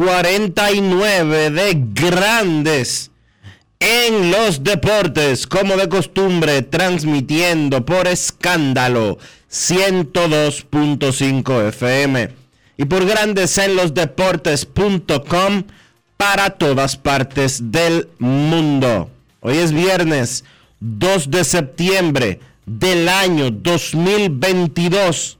2849 de Grandes en los Deportes, como de costumbre, transmitiendo por escándalo 102.5 FM y por Grandes en los Deportes.com para todas partes del mundo. Hoy es viernes 2 de septiembre del año 2022.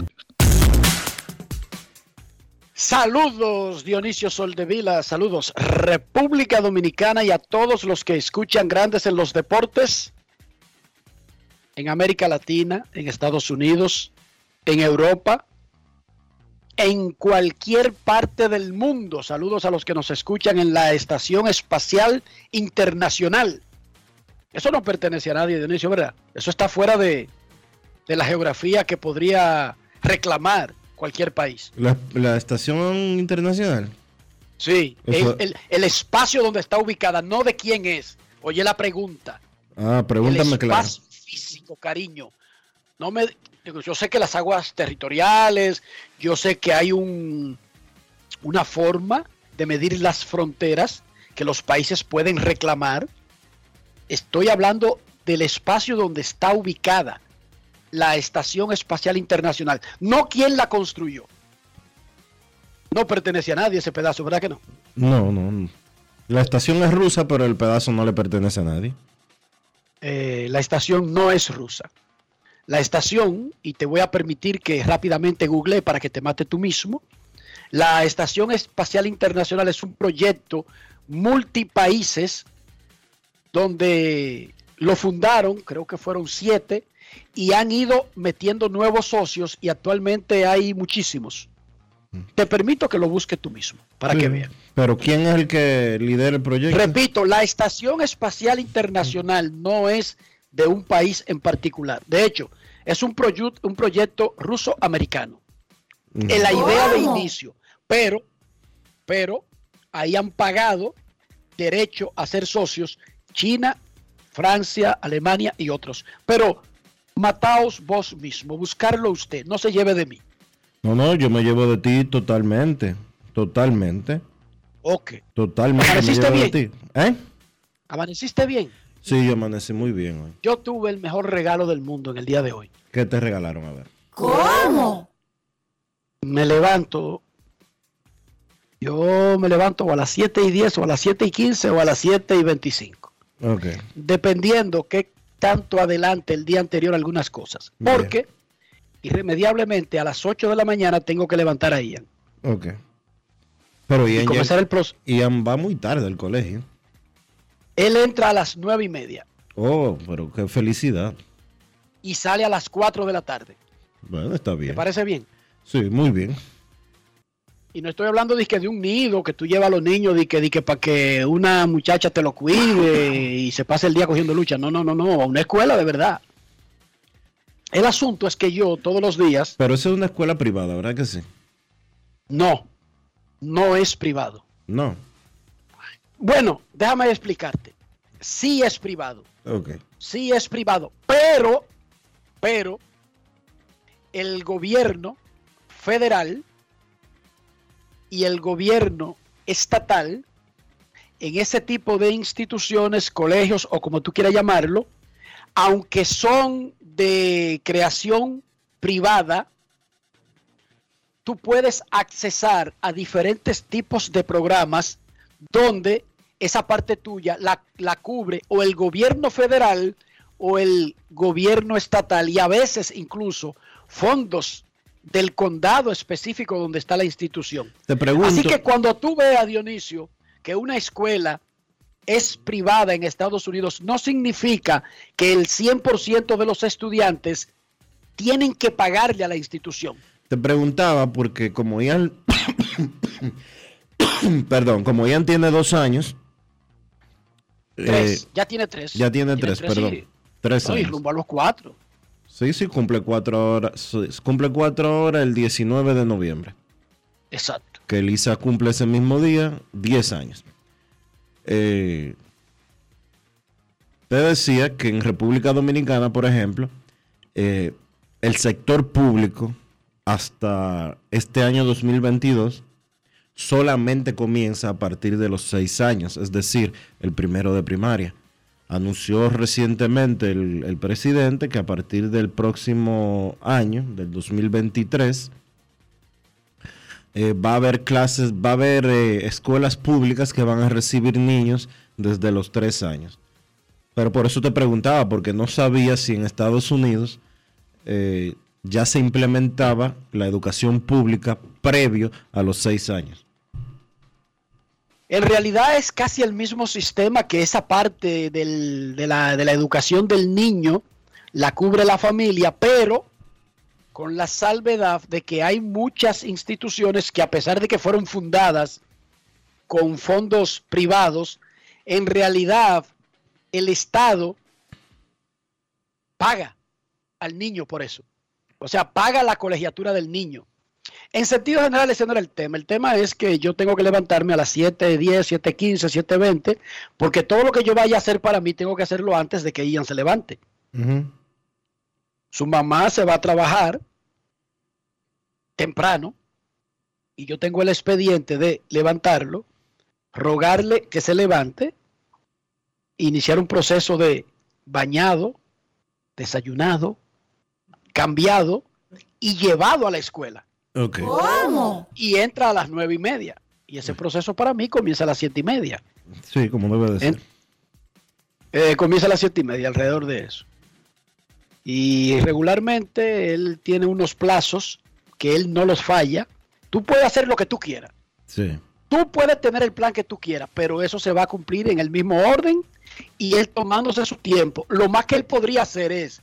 Saludos Dionisio Soldevila, saludos República Dominicana y a todos los que escuchan grandes en los deportes en América Latina, en Estados Unidos, en Europa, en cualquier parte del mundo. Saludos a los que nos escuchan en la Estación Espacial Internacional. Eso no pertenece a nadie, Dionisio, ¿verdad? Eso está fuera de, de la geografía que podría reclamar cualquier país. La, la estación internacional. Sí, Eso- el, el- el espacio donde está ubicada, no de quién es. Oye la pregunta. Ah, pregúntame el claro. espacio físico, cariño. No me, yo sé que las aguas territoriales, yo sé que hay un, una forma de medir las fronteras que los países pueden reclamar. Estoy hablando del espacio donde está ubicada la Estación Espacial Internacional, no quién la construyó. No pertenece a nadie ese pedazo, ¿verdad que no? No, no. no. La estación es rusa, pero el pedazo no le pertenece a nadie. eh, la estación no es rusa. La estación, y te voy a permitir que rápidamente google para que te mate tú mismo, la Estación Espacial Internacional es un proyecto multipaíses donde lo fundaron, creo que fueron siete, y han ido metiendo nuevos socios y actualmente hay muchísimos. Te permito que lo busques tú mismo, para que Sí, veas. Pero ¿quién es el que lidera el proyecto? Repito, la Estación Espacial Internacional no es de un país en particular. De hecho, es un, proyu- un proyecto ruso-americano. Mm. En la idea de inicio. Pero, pero, ahí han pagado derecho a ser socios China, Francia, Alemania y otros. Pero mataos vos mismo, buscarlo usted, no se lleve de mí. No, no, yo me llevo de ti totalmente. Totalmente. Ok. Totalmente. me ¿Amaneciste de bien? ti. ¿Eh? ¿Amaneciste bien? Sí, yo amanecí muy bien hoy. Yo tuve el mejor regalo del mundo en el día de hoy. ¿Qué te regalaron? A ver. ¿Cómo? me levanto, yo me levanto o a las 7 y 10 o a las 7 y 15 o a las 7 y 25, Ok. dependiendo qué tanto adelante el día anterior algunas cosas. Porque irremediablemente a las 8 de la mañana tengo que levantar a Ian. Ok. Pero Ian, ya- comenzar el proceso. Ian va muy tarde al colegio. Él entra a las 9 y media Oh, pero qué felicidad. y sale a las 4 de la tarde. Bueno, está ¿Te bien. parece bien? Sí, muy bien. Y no estoy hablando de, que de un nido que tú llevas a los niños de que, de que para que una muchacha te lo cuide y se pase el día cogiendo lucha. No, no, no, no. Una escuela de verdad. El asunto es que yo todos los días, Pero eso es una escuela privada, ¿verdad que sí? no, no es privado. No. Bueno, déjame explicarte. Sí es privado. Ok. sí es privado, pero, pero, el gobierno federal y el gobierno estatal, en ese tipo de instituciones, colegios o como tú quieras llamarlo, aunque son de creación privada, tú puedes accesar a diferentes tipos de programas donde esa parte tuya la, la cubre o el gobierno federal o el gobierno estatal y a veces incluso fondos del condado específico donde está la institución. Te pregunto. Así que cuando tú veas, Dionisio, que una escuela es privada en Estados Unidos, no significa que el 100% de los estudiantes tienen que pagarle a la institución. Te preguntaba porque como Ian, perdón, como Ian tiene dos años, Tres, eh, ya tiene tres. ya tiene tres, perdón, y- tres no, y años. rumbo a los cuatro. Sí, sí, cumple cuatro horas, cumple cuatro horas el 19 de noviembre. Exacto. Que Elisa cumple ese mismo día, 10 años. Eh, te decía que en República Dominicana, por ejemplo, eh, el sector público hasta este año 2022 solamente comienza a partir de los 6 años, es decir, el primero de primaria. Anunció recientemente el, presidente que a partir del próximo año, del 2023, eh, va a haber clases, va a haber eh, escuelas públicas que van a recibir niños desde los tres años. Pero por eso te preguntaba, porque no sabía si en Estados Unidos eh, ya se implementaba la educación pública previo a los seis años. En realidad es casi el mismo sistema que esa parte de, la, de la educación del niño la cubre la familia, pero con la salvedad de que hay muchas instituciones que a pesar de que fueron fundadas con fondos privados, en realidad el Estado paga al niño por eso. O sea, paga la colegiatura del niño. En sentido general, ese no era el tema. El tema es que yo tengo que levantarme a las 7.10, 7.15, 7.20, porque todo lo que yo vaya a hacer para mí tengo que hacerlo antes de que Ian se levante. Su mamá se va a trabajar temprano y yo tengo el expediente de levantarlo, rogarle que se levante, iniciar un proceso de bañado, desayunado, cambiado y llevado a la escuela Ok. y entra a las nueve y media. Y ese proceso para mí comienza a las siete y media. Sí, como debe de ser. En- Eh, comienza a las siete y media, alrededor de eso. Y regularmente él tiene unos plazos que él no los falla. Tú puedes hacer lo que tú quieras. Sí. Tú puedes tener el plan que tú quieras, pero eso se va a cumplir en el mismo orden y él tomándose su tiempo. Lo más que él podría hacer es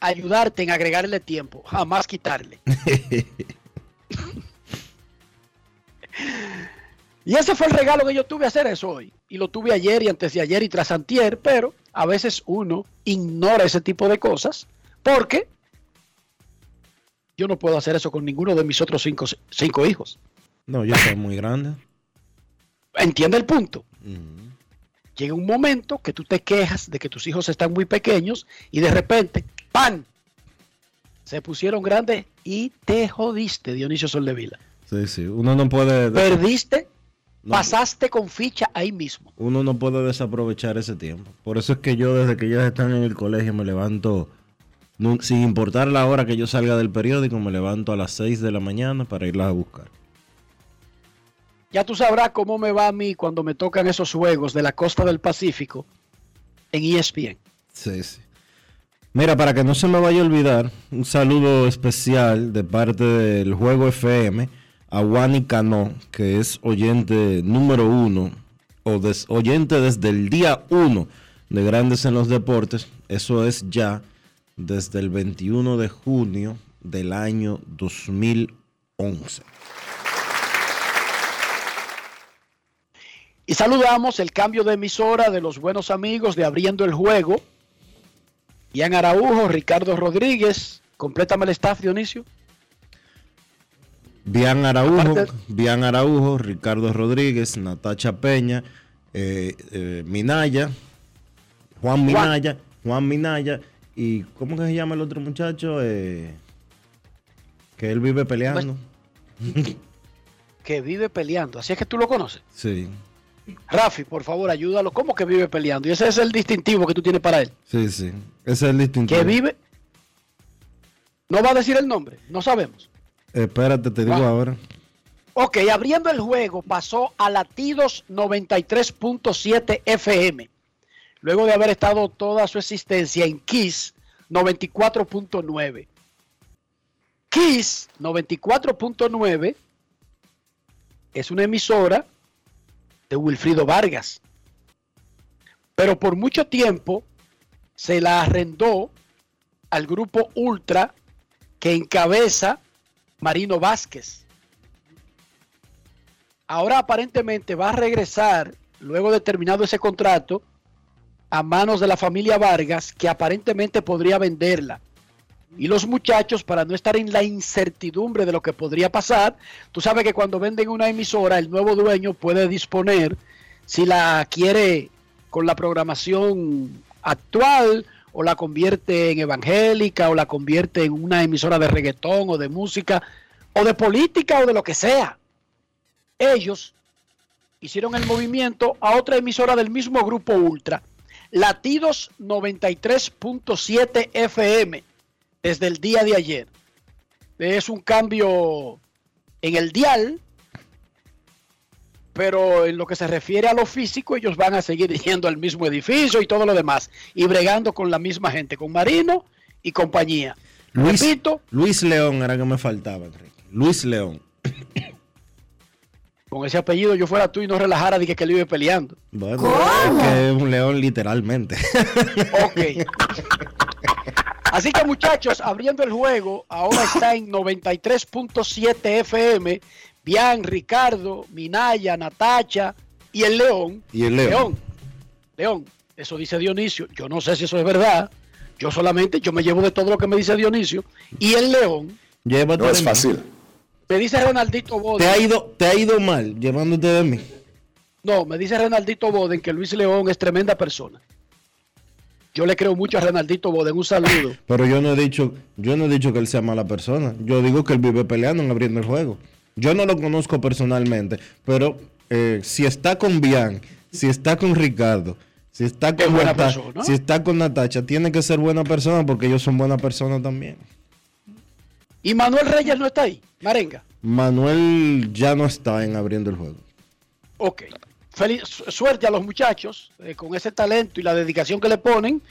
ayudarte en agregarle tiempo, jamás quitarle. Y ese fue el regalo que yo tuve a hacer eso hoy. Y lo tuve ayer y antes de ayer y tras antier, pero a veces uno ignora ese tipo de cosas porque yo no puedo hacer eso con ninguno de mis otros cinco, cinco hijos. No, ya está muy grande. ¿Entiende el punto? Ujú. Llega un momento que tú te quejas de que tus hijos están muy pequeños y de repente, ¡pan! Se pusieron grandes y te jodiste, Dionisio Soldevila. Sí, sí. Uno no puede. Perdiste, no- pasaste con ficha ahí mismo. uno no puede desaprovechar ese tiempo. Por eso es que yo desde que ellas están en el colegio me levanto, no- sin importar la hora que yo salga del periódico, me levanto a las 6 de la mañana para irlas a buscar. Ya tú sabrás cómo me va a mí cuando me tocan esos juegos de la costa del Pacífico en ESPN. Sí, sí. Mira, para que no se me vaya a olvidar, un saludo especial de parte del Juego FM a Wani Cano, que es oyente número uno, o oyente desde el día uno de Grandes en los Deportes. Eso es ya desde el 21 de junio del año 2011. Y saludamos el cambio de emisora de los buenos amigos de Abriendo el Juego. Ian Araujo, Ricardo Rodríguez. Complétame el staff, Dionisio. Bian Araujo, Bian Araujo, Ricardo Rodríguez, Natacha Peña, eh, eh, Minaya, Juan Minaya, Juan Minaya y ¿cómo que se llama el otro muchacho? Eh, que él vive peleando. Que vive peleando. Así es que tú lo conoces. Sí, Rafi, por favor, ayúdalo. ¿Cómo que vive peleando? Y ese es el distintivo que tú tienes para él. sí, sí. Ese es el distintivo. Que vive. No va a decir el nombre. No sabemos. Espérate, te digo Ah. ahora. Ok, abriendo el juego pasó a latidos 93.7 FM. Luego de haber estado toda su existencia en Kiss 94.9. Kiss 94.9 es una emisora de Wilfrido Vargas. Pero por mucho tiempo se la arrendó al grupo Ultra que encabeza Marino Vázquez. Ahora aparentemente va a regresar, luego de terminado ese contrato, a manos de la familia Vargas, que aparentemente podría venderla. Y los muchachos, para no estar en la incertidumbre de lo que podría pasar, tú sabes que cuando venden una emisora, el nuevo dueño puede disponer si la quiere con la programación actual o la convierte en evangélica o la convierte en una emisora de reggaetón o de música o de política o de lo que sea. Ellos hicieron el movimiento a otra emisora del mismo grupo Ultra, Latidos 93.7 FM, desde el día de ayer. Es un cambio en el dial, pero en lo que se refiere a lo físico, ellos van a seguir yendo al mismo edificio y todo lo demás, y bregando con la misma gente, con Marino y compañía. Luis, Repito, Luis León era que me faltaba, Enrique. Luis León. con ese apellido yo fuera tú y no relajara, dije que él vive peleando. Bueno, es que es un león literalmente. Ok. Así que muchachos, abriendo el juego, ahora está en 93.7 FM. Bian, Ricardo, Minaya, Natacha y el León. Y el León. León. León. Eso dice Dionisio. Yo no sé si eso es verdad. Yo solamente, yo me llevo de todo lo que me dice Dionisio. Y el León, Llévate No es fácil. me dice Renaldito Boden. Te ha ido, te ha ido mal llevándote de mí. No, me dice Renaldito Boden que Luis León es tremenda persona. Yo le creo mucho a Renaldito Boden. Un saludo. Pero yo no he dicho, yo no he dicho que él sea mala persona. Yo digo que él vive peleando en abriendo el juego. Yo no lo conozco personalmente, pero eh, si está con Bian, si está con Ricardo, si está Es con buena Nata- persona. si está con Natacha, tiene que ser buena persona porque ellos son buenas personas también. Y Manuel Reyes no está ahí. Marenga. Manuel ya no está en abriendo el juego. Ok. Feliz, su- suerte a los muchachos eh, con ese talento y la dedicación que le ponen.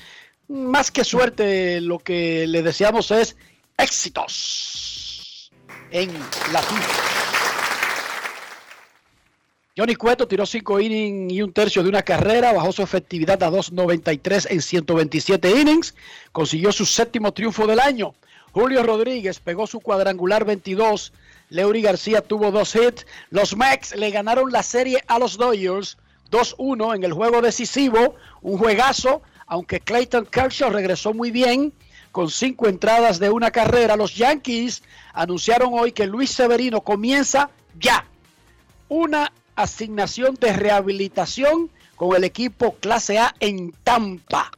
Más que suerte, lo que le deseamos es éxitos en latino. Johnny Cueto tiró 5 innings y un tercio de una carrera, bajó su efectividad a 2.93 en 127 innings, consiguió su séptimo triunfo del año. Julio Rodríguez pegó su cuadrangular 22, Leury García tuvo dos hits, los Mex le ganaron la serie a los Dodgers 2-1 en el juego decisivo, un juegazo, aunque Clayton Kershaw regresó muy bien con cinco entradas de una carrera. Los Yankees anunciaron hoy que Luis Severino comienza ya una asignación de rehabilitación con el equipo clase A en Tampa.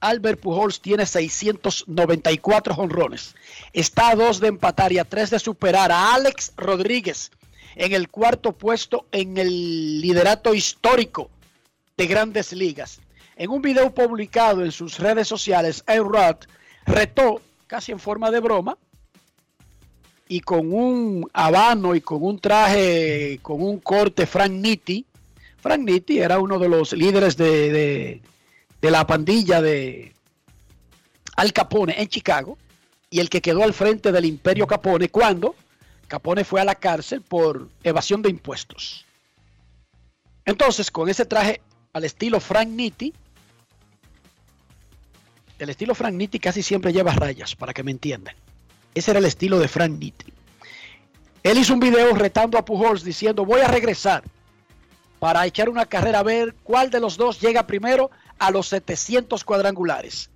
Albert Pujols tiene 694 jonrones. Está a dos de empatar y a tres de superar a Alex Rodríguez en el cuarto puesto en el liderato histórico de grandes ligas. En un video publicado en sus redes sociales, A-Rod retó, casi en forma de broma, y con un habano y con un traje, con un corte Frank Nitti. Frank Nitti era uno de los líderes de, de- de la pandilla de, Al Capone en Chicago y el que quedó al frente del imperio Capone cuando Capone fue a la cárcel por evasión de impuestos. Entonces, con ese traje al estilo Frank Nitti, el estilo Frank Nitti casi siempre lleva rayas, para que me entiendan. Ese era el estilo de Frank Nitti. Él hizo un video retando a Pujols diciendo, voy a regresar para echar una carrera a ver cuál de los dos llega primero a los 700 cuadrangulares.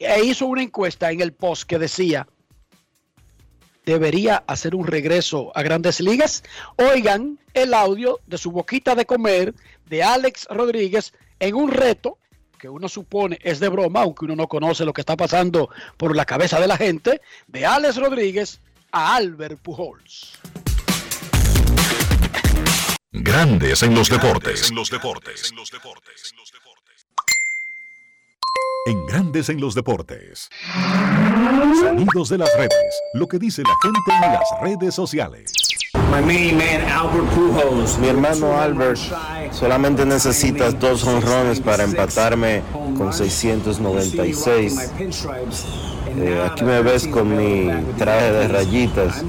E hizo una encuesta en el post que decía, debería hacer un regreso a grandes ligas. Oigan el audio de su boquita de comer de Alex Rodríguez en un reto que uno supone es de broma, aunque uno no conoce lo que está pasando por la cabeza de la gente, de Alex Rodríguez a Albert Pujols. Grandes en los deportes. En los deportes. En Grandes en los deportes. Sonidos de las redes. Lo que dice la gente en las redes sociales. Mi hermano Albert solamente necesitas dos honrones para empatarme con 696. Eh, aquí me ves con mi traje de rayitas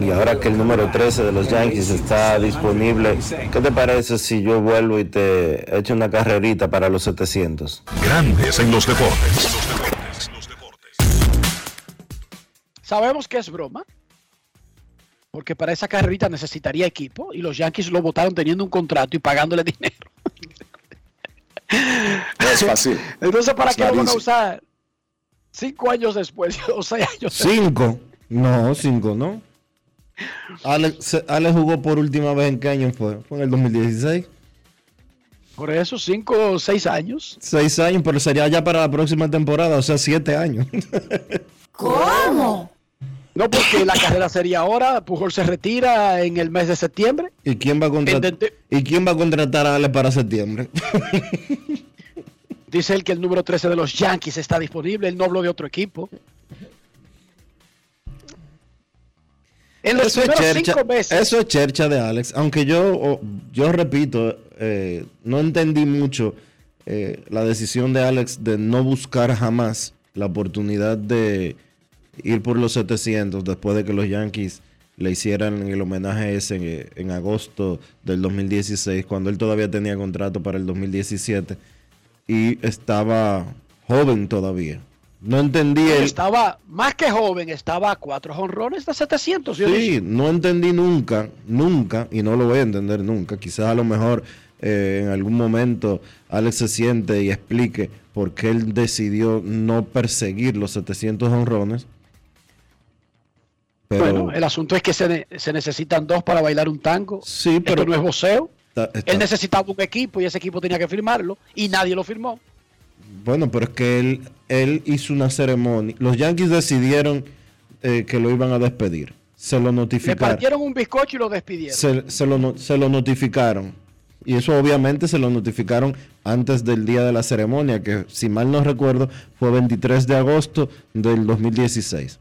y ahora que el número 13 de los Yankees está disponible, ¿qué te parece si yo vuelvo y te echo una carrerita para los 700? Grandes en los deportes. Sabemos que es broma, porque para esa carrerita necesitaría equipo y los Yankees lo votaron teniendo un contrato y pagándole dinero. No es fácil. Entonces, ¿para Es qué lo van a usar cinco años después o seis años después? Cinco. No, cinco, ¿no? Alex, jugó por última vez en qué año fue? Fue en el 2016. Por eso, cinco o seis años. Seis años, pero sería ya para la próxima temporada, o sea, siete años. No, porque la carrera sería ahora. Pujol se retira en el mes de septiembre. ¿Y quién va a contratar? ¿Y quién va a contratar a Alex para septiembre? Dice él que el número 13 de los Yankees está disponible. Él no habló de otro equipo. En los Eso es, chercha, cinco meses. eso es chercha de Alex, aunque yo, yo repito, eh, no entendí mucho eh, la decisión de Alex de no buscar jamás la oportunidad de ir por los 700 después de que los Yankees le hicieran el homenaje ese en, en agosto del 2016, cuando él todavía tenía contrato para el 2017 y estaba joven todavía. No entendí el... Estaba más que joven, estaba a cuatro jonrones de 700. yo Sí, dije, no entendí nunca, nunca, y no lo voy a entender nunca. Quizás a lo mejor eh, en algún momento Alex se siente y explique por qué él decidió no perseguir los 700 honrones. Pero Bueno, el asunto es que se, ne- se necesitan dos para bailar un tango. Sí, pero- Esto no es voceo. Está- está- Él necesitaba un equipo y ese equipo tenía que firmarlo y nadie lo firmó. bueno, pero es que él, él hizo una ceremonia. Los Yankees decidieron eh, que lo iban a despedir. Se lo Le notificaron. partieron un bizcocho y lo despidieron. se, se lo, se lo notificaron. Y eso obviamente se lo notificaron antes del día de la ceremonia, que si mal no recuerdo fue 23 de agosto del 2016.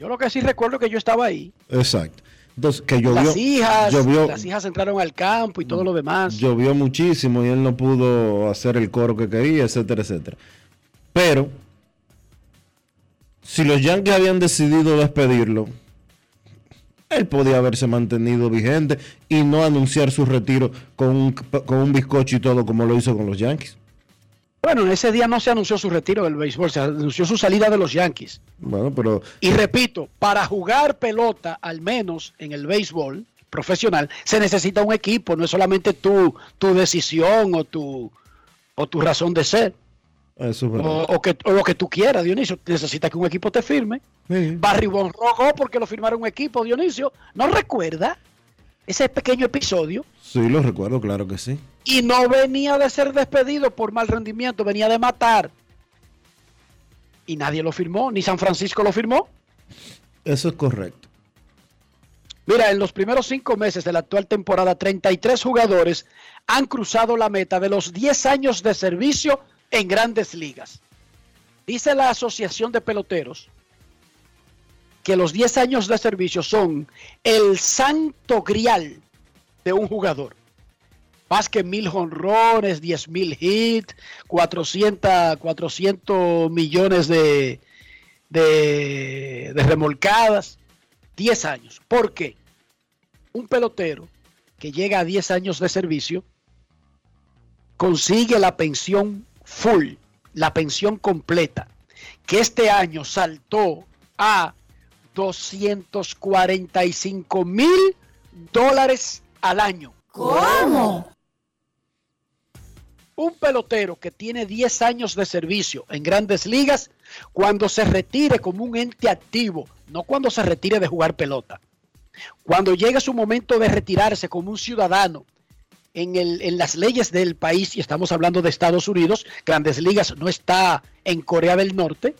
Yo lo que sí recuerdo es que yo estaba ahí. Exacto. Entonces, que llovió, las hijas, llovió, las hijas entraron al campo y todo lo demás. llovió muchísimo y él no pudo hacer el coro que quería, etcétera, etcétera. Pero, si los Yankees habían decidido despedirlo, él podía haberse mantenido vigente y no anunciar su retiro con un, con un bizcocho y todo como lo hizo con los Yankees. Bueno, en ese día no se anunció su retiro del béisbol, se anunció su salida de los Yankees. Bueno, pero Y repito, para jugar pelota, al menos en el béisbol profesional, se necesita un equipo, no es solamente tu, tu decisión o tu, o tu razón de ser, eso es verdad. o, o que, o lo que tú quieras, Dionisio. Necesitas que un equipo te firme. Sí. Barry Bonds rogó porque lo firmaron un equipo, Dionisio. ¿No recuerda ese pequeño episodio? Sí, lo recuerdo, claro que sí. Y no venía de ser despedido por mal rendimiento, venía de matar. Y nadie lo firmó, ni San Francisco lo firmó. Eso es correcto. Mira, en los primeros cinco meses de la actual temporada, 33 jugadores han cruzado la meta de los 10 años de servicio en grandes ligas. Dice la Asociación de Peloteros que los 10 años de servicio son el santo grial de un jugador. Más que mil jonrones, 10 mil hits, 400, 400 millones de, de, de remolcadas. 10 años. ¿Por qué? Un pelotero que llega a 10 años de servicio consigue la pensión full, la pensión completa, que este año saltó a 245 mil dólares al año. ¿Cómo? Un pelotero que tiene 10 años de servicio en grandes ligas, cuando se retire como un ente activo, no cuando se retire de jugar pelota, cuando llegue su momento de retirarse como un ciudadano en, en las leyes del país, y estamos hablando de Estados Unidos, grandes ligas no está en Corea del Norte,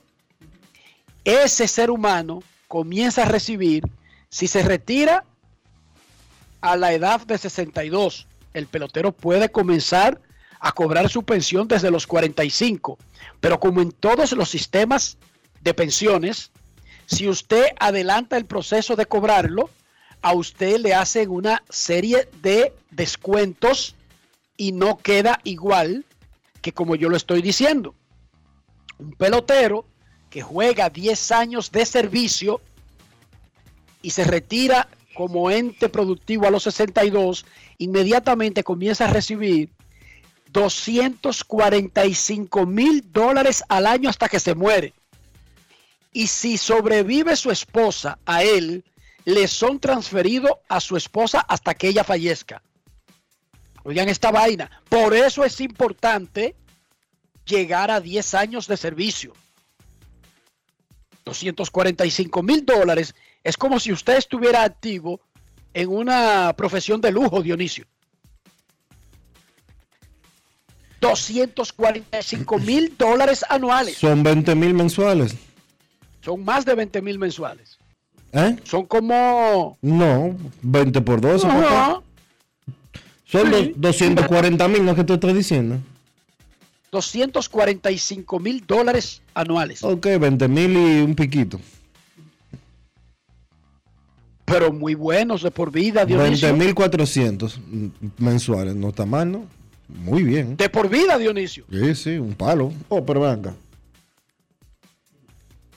ese ser humano comienza a recibir, si se retira a la edad de 62, el pelotero puede comenzar a cobrar su pensión desde los 45. Pero como en todos los sistemas de pensiones, si usted adelanta el proceso de cobrarlo, a usted le hacen una serie de descuentos y no queda igual que como yo lo estoy diciendo. Un pelotero que juega 10 años de servicio y se retira como ente productivo a los 62, inmediatamente comienza a recibir 245 mil dólares al año hasta que se muere. Y si sobrevive su esposa a él, le son transferidos a su esposa hasta que ella fallezca. Oigan esta vaina. Por eso es importante llegar a 10 años de servicio. 245 mil dólares es como si usted estuviera activo en una profesión de lujo, Dionisio. 245 mil dólares anuales. Son 20 mil mensuales. Son más de 20 mil mensuales. ¿Eh? Son como... No, 20 por 12. Ajá. papá. Son Sí. dos- 240 mil, ¿no es que te estoy diciendo? 245 mil dólares anuales. Ok, 20 mil y un piquito. Pero muy buenos de por vida, 20 Dionisio. mil 400 mensuales. No está mal, ¿no? Muy bien. De por vida, Dionisio. Sí, sí, un palo. Oh, pero venga.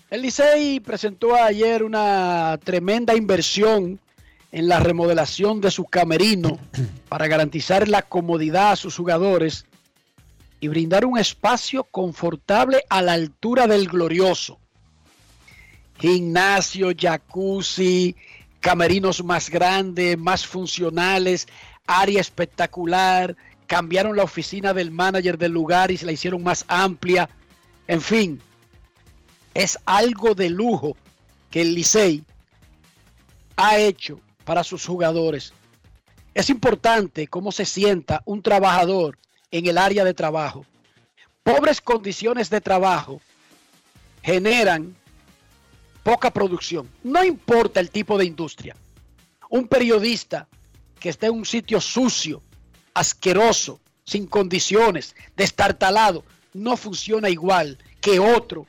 El Licey presentó ayer una tremenda inversión en la remodelación de su camerino para garantizar la comodidad a sus jugadores y brindar un espacio confortable a la altura del glorioso. Gimnasio, jacuzzi, camerinos más grandes, más funcionales, área espectacular, cambiaron la oficina del manager del lugar y se la hicieron más amplia. En fin, es algo de lujo que el Licey ha hecho para sus jugadores. Es importante cómo se sienta un trabajador en el área de trabajo. Pobres condiciones de trabajo generan poca producción. No importa el tipo de industria. Un periodista que esté en un sitio sucio, asqueroso, sin condiciones, destartalado, no funciona igual que otro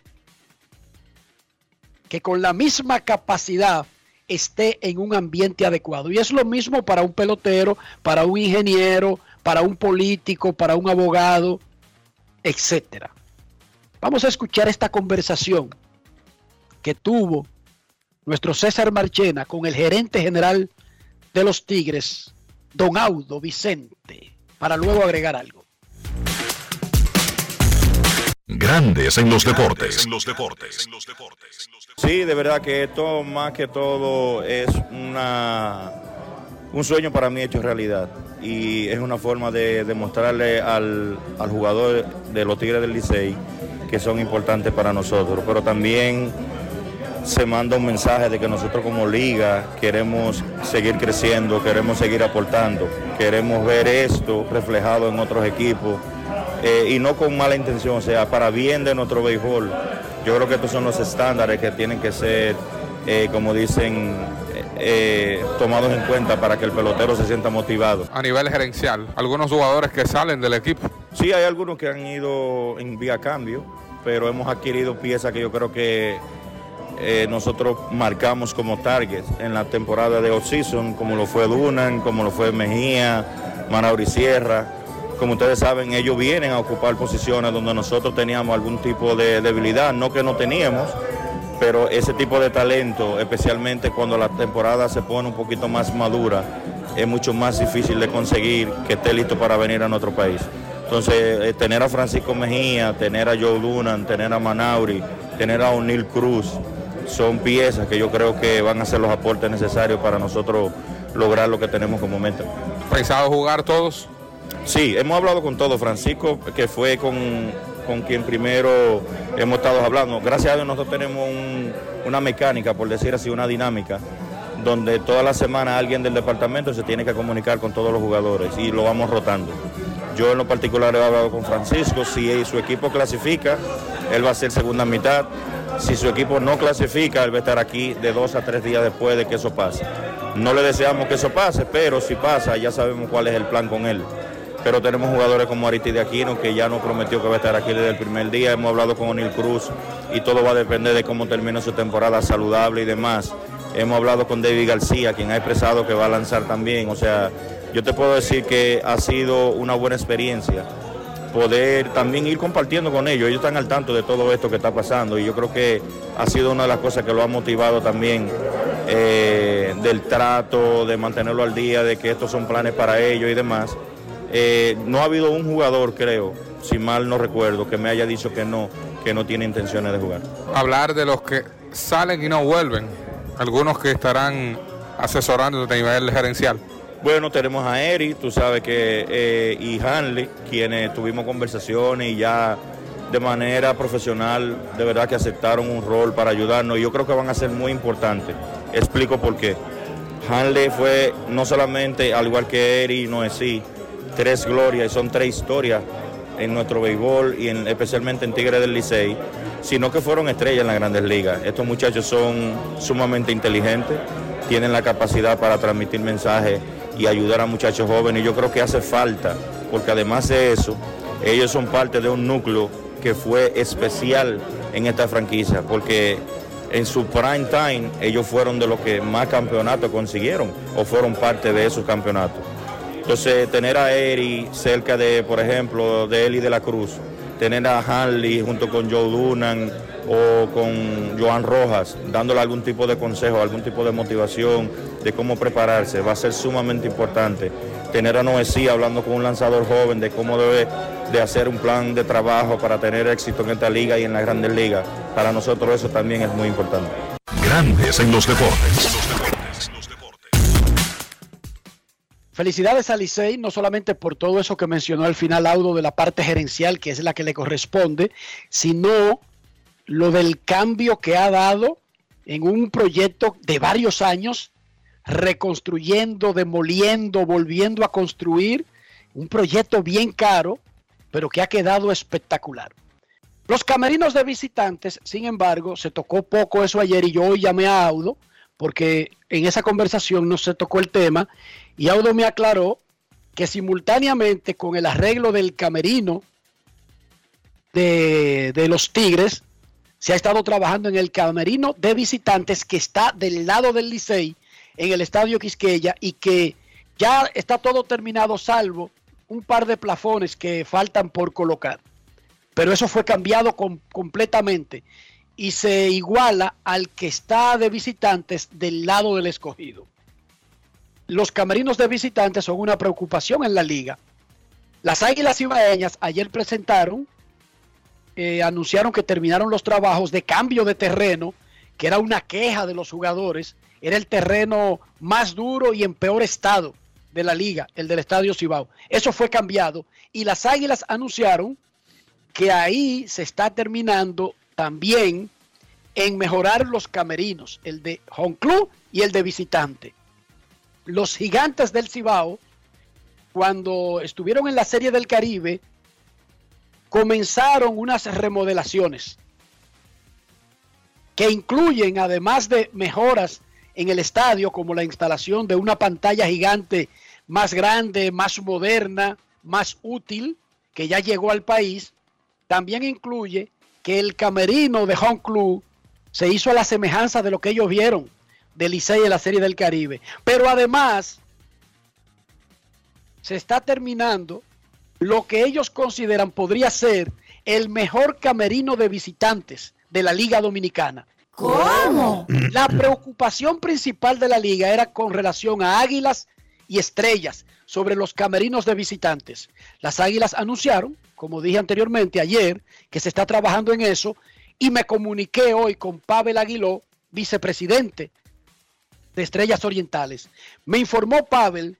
que con la misma capacidad esté en un ambiente adecuado. Y es lo mismo para un pelotero, para un ingeniero, para un político, para un abogado, etcétera. Vamos a escuchar esta conversación que tuvo nuestro César Marchena con el gerente general de los Tigres, don Audo Vicente, para luego agregar algo. Grandes en los deportes. En los deportes. Sí, de verdad que esto más que todo es una, un sueño para mí hecho realidad y es una forma de demostrarle al, al jugador de los Tigres del Licey que son importantes para nosotros, pero también se manda un mensaje de que nosotros como liga queremos seguir creciendo, queremos seguir aportando, queremos ver esto reflejado en otros equipos eh, y no con mala intención, o sea, para bien de nuestro béisbol. Yo creo que estos son los estándares que tienen que ser, eh, como dicen, eh, tomados en cuenta para que el pelotero se sienta motivado. a nivel gerencial. Algunos jugadores que salen del equipo. Sí, hay algunos que han ido en vía cambio, pero hemos adquirido piezas que yo creo que eh, nosotros marcamos como targets en la temporada de off-season, como lo fue Dunan, como lo fue Mejía, Manauri Sierra. Como ustedes saben, ellos vienen a ocupar posiciones donde nosotros teníamos algún tipo de debilidad, no que no teníamos, pero ese tipo de talento, especialmente cuando la temporada se pone un poquito más madura, es mucho más difícil de conseguir que esté listo para venir a nuestro país. Entonces, eh, tener a Francisco Mejía, tener a Joe Dunan, tener a Manauri, tener a O'Neill Cruz, son piezas que yo creo que van a ser los aportes necesarios para nosotros lograr lo que tenemos como meta. ¿Pensado jugar todos? Sí, hemos hablado con todos. Francisco, que fue con, con quien primero hemos estado hablando. Gracias a Dios nosotros tenemos un- una mecánica, por decir así, una dinámica, donde toda la semana alguien del departamento se tiene que comunicar con todos los jugadores y lo vamos rotando. Yo en lo particular he hablado con Francisco, si su equipo clasifica, él va a ser segunda mitad. Si su equipo no clasifica, él va a estar aquí de dos a tres días después de que eso pase. No le deseamos que eso pase, pero si pasa, ya sabemos cuál es el plan con él pero tenemos jugadores como Aristide Aquino que ya nos prometió que va a estar aquí desde el primer día. Hemos hablado con O'Neill Cruz y todo va a depender de cómo termine su temporada saludable y demás. Hemos hablado con David García, quien ha expresado que va a lanzar también. O sea, yo te puedo decir que ha sido una buena experiencia poder también ir compartiendo con ellos. Ellos están al tanto de todo esto que está pasando y yo creo que ha sido una de las cosas que lo ha motivado también eh, del trato, de mantenerlo al día, de que estos son planes para ellos y demás. Eh, no ha habido un jugador, creo, si mal no recuerdo, que me haya dicho que no, que no tiene intenciones de jugar. Hablar de los que salen y no vuelven. Algunos que estarán asesorando a nivel gerencial. Bueno, tenemos a Eri, tú sabes que, eh, y Hanley, quienes tuvimos conversaciones y ya de manera profesional, de verdad que aceptaron un rol para ayudarnos. Y yo creo que van a ser muy importantes. Explico por qué. Hanley fue no solamente, al igual que Eri, no es sí, tres glorias, y son tres historias en nuestro béisbol y en- especialmente en Tigre del Licey, sino que fueron estrellas en las grandes ligas. Estos muchachos son sumamente inteligentes, tienen la capacidad para transmitir mensajes y ayudar a muchachos jóvenes. Yo creo que hace falta, porque además de eso, ellos son parte de un núcleo que fue especial en esta franquicia, porque en su prime time ellos fueron de los que más campeonatos consiguieron o fueron parte de esos campeonatos. Entonces, tener a Eri cerca de, por ejemplo, de Eli de la Cruz, tener a Hanley junto con Joe Dunan o con Joan Rojas, dándole algún tipo de consejo, algún tipo de motivación de cómo prepararse, va a ser sumamente importante. Tener a Noesí hablando con un lanzador joven de cómo debe de hacer un plan de trabajo para tener éxito en esta liga y en las grandes ligas. Para nosotros eso también es muy importante. Grandes en los deportes. Felicidades a Licey, no solamente por todo eso que mencionó al final Audo de la parte gerencial, que es la que le corresponde, sino lo del cambio que ha dado en un proyecto de varios años, reconstruyendo, demoliendo, volviendo a construir, un proyecto bien caro, pero que ha quedado espectacular. Los camerinos de visitantes, sin embargo, se tocó poco eso ayer y yo hoy llamé a Audo porque en esa conversación no se tocó el tema y Audo me aclaró que simultáneamente con el arreglo del camerino de, de los Tigres, se ha estado trabajando en el camerino de visitantes que está del lado del Licey en el Estadio Quisqueya y que ya está todo terminado salvo un par de plafones que faltan por colocar. Pero eso fue cambiado com- completamente y se iguala al que está de visitantes del lado del escogido. Los camerinos de visitantes son una preocupación en la liga. Las Águilas Ibaeñas ayer presentaron, eh, anunciaron que terminaron los trabajos de cambio de terreno, que era una queja de los jugadores. Era el terreno más duro y en peor estado de la liga, el del Estadio Cibao. Eso fue cambiado y las Águilas anunciaron que ahí se está terminando también en mejorar los camerinos, el de home club y el de visitante. Los gigantes del Cibao, cuando estuvieron en la Serie del Caribe, comenzaron unas remodelaciones que incluyen, además de mejoras en el estadio, como la instalación de una pantalla gigante más grande, más moderna, más útil, que ya llegó al país, también incluye que el camerino de Home Club se hizo a la semejanza de lo que ellos vieron del Licey en la Serie del Caribe. Pero además se está terminando lo que ellos consideran podría ser el mejor camerino de visitantes de la Liga Dominicana. ¿Cómo? La preocupación principal de la liga era con relación a águilas y estrellas sobre los camerinos de visitantes. Las águilas anunciaron, como dije anteriormente ayer, que se está trabajando en eso y me comuniqué hoy con Pavel Aguiló, vicepresidente de Estrellas Orientales. Me informó Pavel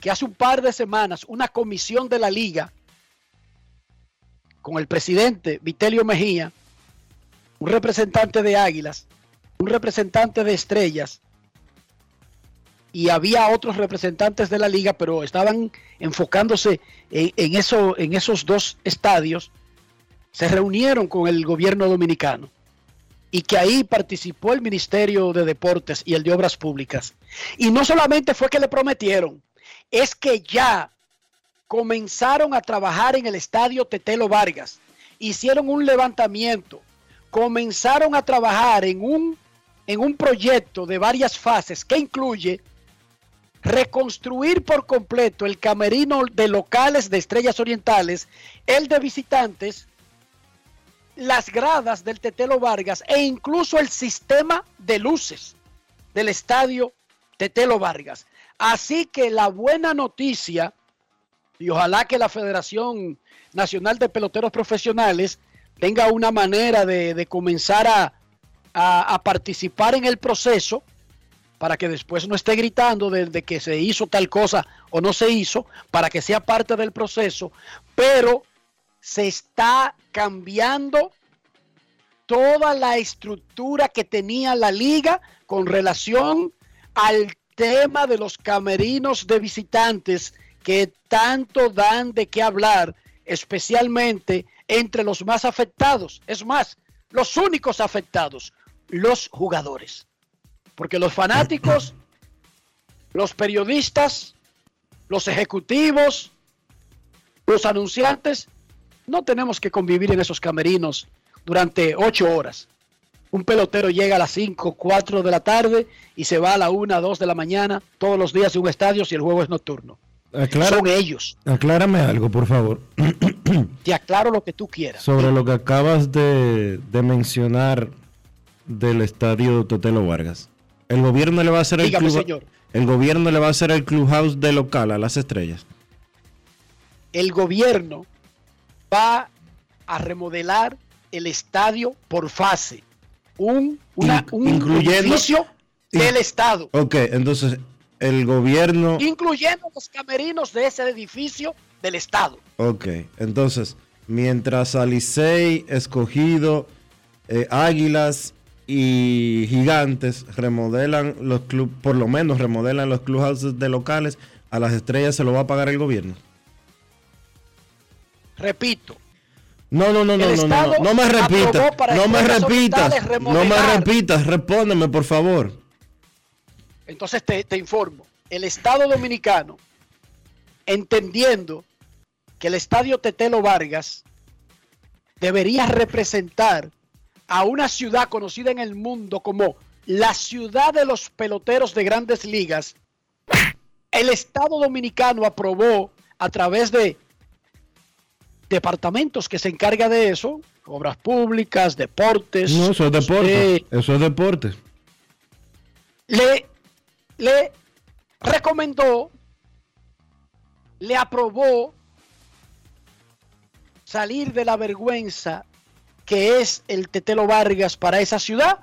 que hace un par de semanas una comisión de la liga con el presidente Vitelio Mejía, un representante de Águilas, un representante de Estrellas y había otros representantes de la liga, pero estaban enfocándose en, en eso, en esos dos estadios, se reunieron con el gobierno dominicano y que ahí participó el Ministerio de Deportes y el de Obras Públicas. Y no solamente fue que le prometieron, es que ya comenzaron a trabajar en el estadio Tetelo Vargas, hicieron un levantamiento, comenzaron a trabajar en un, en un proyecto de varias fases que incluye reconstruir por completo el camerino de locales de Estrellas Orientales, el de visitantes, las gradas del Tetelo Vargas e incluso el sistema de luces del estadio Tetelo Vargas. Así que la buena noticia, y ojalá que la Federación Nacional de Peloteros Profesionales tenga una manera de, comenzar a, participar en el proceso para que después no esté gritando de, de, que se hizo tal cosa o no se hizo, para que sea parte del proceso, pero se está cambiando toda la estructura que tenía la liga con relación al tema de los camerinos de visitantes que tanto dan de qué hablar, especialmente entre los más afectados. Es más, los únicos afectados, los jugadores. Porque los fanáticos, los periodistas, los ejecutivos, los anunciantes, no tenemos que convivir en esos camerinos durante ocho horas. Un pelotero llega a las 5, 4 de la tarde y se va a la 1, 2 de la mañana todos los días en un estadio si el juego es nocturno. Aclara, Son ellos. Aclárame algo, por favor. Te aclaro lo que tú quieras. Sobre lo que acabas de, de mencionar del estadio Totelo Vargas. El gobierno le va a hacer el Dígame, club, señor. el gobierno le va a hacer el clubhouse de local a las estrellas. El gobierno va a remodelar el estadio por fase. Un, una, un incluyendo- edificio del Estado, Ok, entonces el gobierno. incluyendo los camerinos de ese edificio del Estado. Ok, entonces, mientras Alicey, Escogido, eh, Águilas y Gigantes remodelan los club, por lo menos remodelan los clubhouses de locales, a las estrellas se lo va a pagar el gobierno. Repito, No, no, no, no, no, no, no, me repitas, no me repitas, no me repitas, respóndeme por favor. entonces te, te informo. El Estado Dominicano, entendiendo que el estadio Tetelo Vargas debería representar a una ciudad conocida en el mundo como la ciudad de los peloteros de grandes ligas, el Estado Dominicano aprobó a través de departamentos que se encarga de eso, obras públicas, deportes, No, eso es deporte, eh, eso es deporte. le, le recomendó, le aprobó salir de la vergüenza que es el Tetelo Vargas para esa ciudad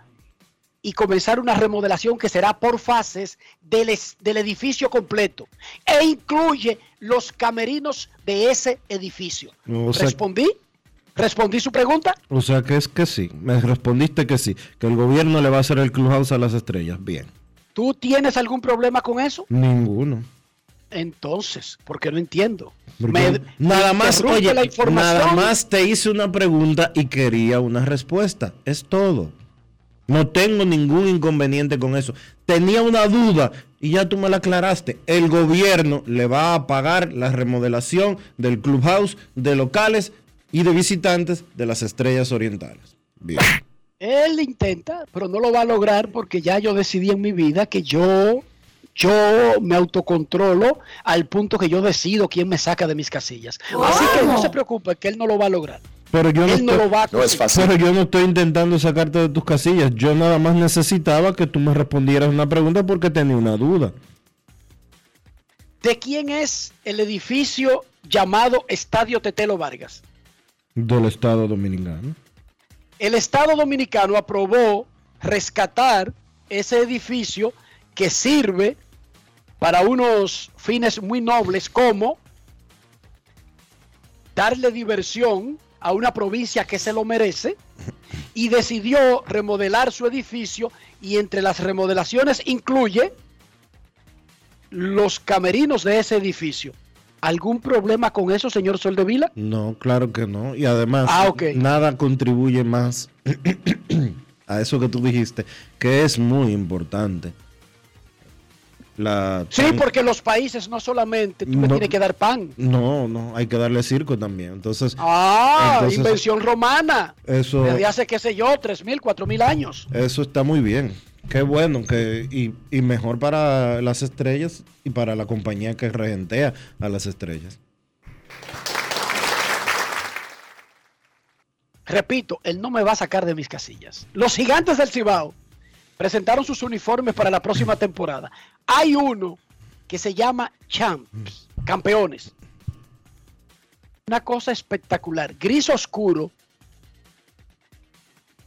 y comenzar una remodelación que será por fases del, del edificio completo e incluye los camerinos de ese edificio. O sea- ¿Respondí? ¿Respondí su pregunta? O sea que es que sí, me respondiste que sí, que el gobierno le va a hacer el clubhouse a las estrellas. Bien, ¿Tú tienes algún problema con eso? ninguno. Entonces, porque no entiendo. Porque Me- nada me más, oye, nada más te hice una pregunta y quería una respuesta. Es todo. No tengo ningún inconveniente con eso. Tenía una duda y ya tú me la aclaraste. El gobierno le va a pagar la remodelación del clubhouse de locales y de visitantes de las estrellas orientales. Bien. Él intenta, pero no lo va a lograr porque ya yo decidí en mi vida que yo yo me autocontrolo al punto que yo decido quién me saca de mis casillas. Así que no se preocupe, que él no lo va a lograr. Pero yo no, Él no estoy, lo va a No es conseguir. fácil. pero yo no estoy intentando sacarte de tus casillas. Yo nada más necesitaba que tú me respondieras una pregunta porque tenía una duda. ¿De quién es el edificio llamado Estadio Tetelo Vargas? Del Estado Dominicano. El Estado Dominicano aprobó rescatar ese edificio que sirve para unos fines muy nobles como darle diversión a una provincia que se lo merece y decidió remodelar su edificio y entre las remodelaciones incluye los camerinos de ese edificio. ¿Algún problema con eso, señor Soldevila? No, claro que no. Y además, Ah, nada contribuye más a eso que tú dijiste, que es muy importante. La Sí, porque los países no solamente tú me No. tienes que dar pan. No, no, hay que darle circo también. Entonces, Ah, Entonces- invención romana. eso, Desde hace, qué sé yo, tres mil, cuatro mil años. eso está muy bien. Qué bueno que y, y mejor para las estrellas y para la compañía que regentea a las estrellas. Repito, él no me va a sacar de mis casillas. Los gigantes del Cibao presentaron sus uniformes para la próxima temporada. Hay uno que se llama Champs, campeones. Una cosa espectacular, gris oscuro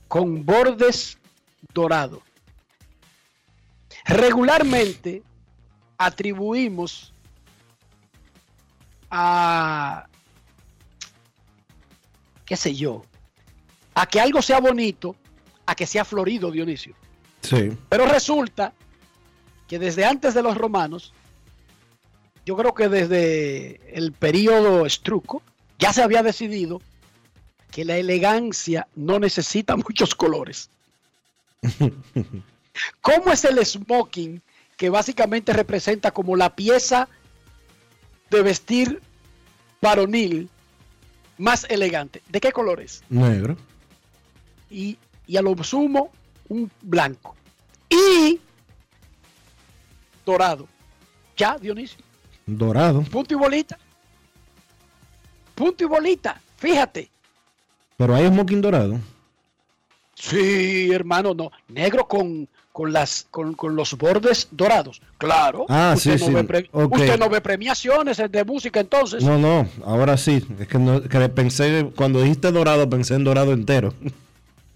con bordes dorados. Regularmente atribuimos a, qué sé yo, a que algo sea bonito, a que sea florido, Dionisio. Sí. Pero resulta que desde antes de los romanos, yo creo que desde el periodo estruco, ya se había decidido que la elegancia no necesita muchos colores. ¿Cómo es el smoking que básicamente representa como la pieza de vestir varonil más elegante? ¿De qué colores? Negro. y, y a lo sumo un blanco y dorado. Ya, Dionisio. Dorado. Punto y bolita. Punto y bolita. Fíjate. Pero hay smoking dorado. Sí, hermano, no. Negro con, con, las, con, con los bordes dorados. Claro. Ah, usted sí, no sí. Ve. Usted no ve premiaciones de música entonces. No, no, ahora sí. Es que, no, que pensé, cuando dijiste dorado, pensé en dorado entero.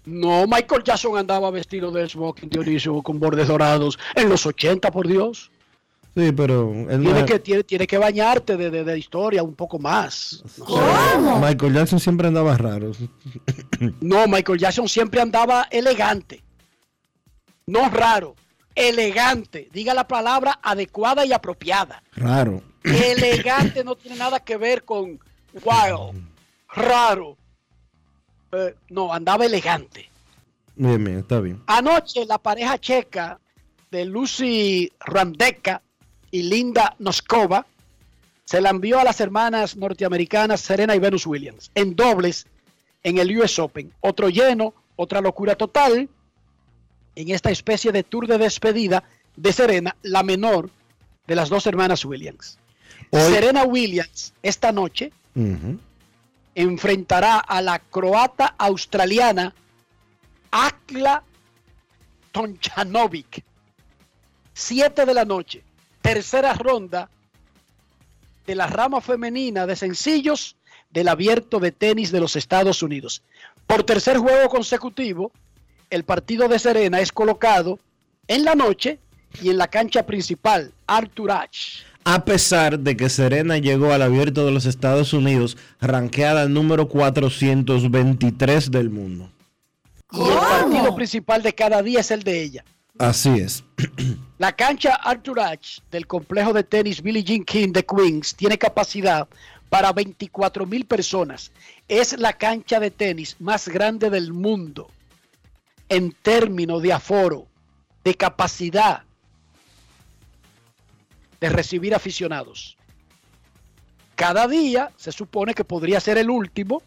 No, Michael Jackson andaba vestido de smoking, Dionisio, con bordes dorados en los 80, por Dios. Sí, pero él Tiene que, tiene, tiene que bañarte de, de- de historia un poco más. Michael Jackson siempre andaba raro. No, Michael Jackson siempre andaba elegante. No raro, elegante. Diga la palabra adecuada y apropiada. Raro. Elegante no tiene nada que ver con wild, raro. Eh, no, andaba elegante. Bien, bien, está bien. Anoche la pareja checa de Lucy Randeka y Linda Noskova se la envió a las hermanas norteamericanas Serena y Venus Williams en dobles en el US Open. Otro lleno, otra locura total en esta especie de tour de despedida de Serena, la menor de las dos hermanas Williams. Hoy- Serena Williams esta noche. Enfrentará a la croata australiana Akla Tonchanovic. 7 de la noche, tercera ronda de la rama femenina de sencillos del abierto de tenis de los Estados Unidos. Por tercer juego consecutivo, el partido de Serena es colocado en la noche y en la cancha principal, Arthur Ashe. A pesar de que Serena llegó al abierto de los Estados Unidos, ranqueada número 423 del mundo. Y el partido principal de cada día es el de ella. Así es. La cancha Arthur Ashe del complejo de tenis Billie Jean King de Queens tiene capacidad para 24 mil personas. Es la cancha de tenis más grande del mundo en términos de aforo, de capacidad de recibir aficionados. Cada día se supone que podría ser el último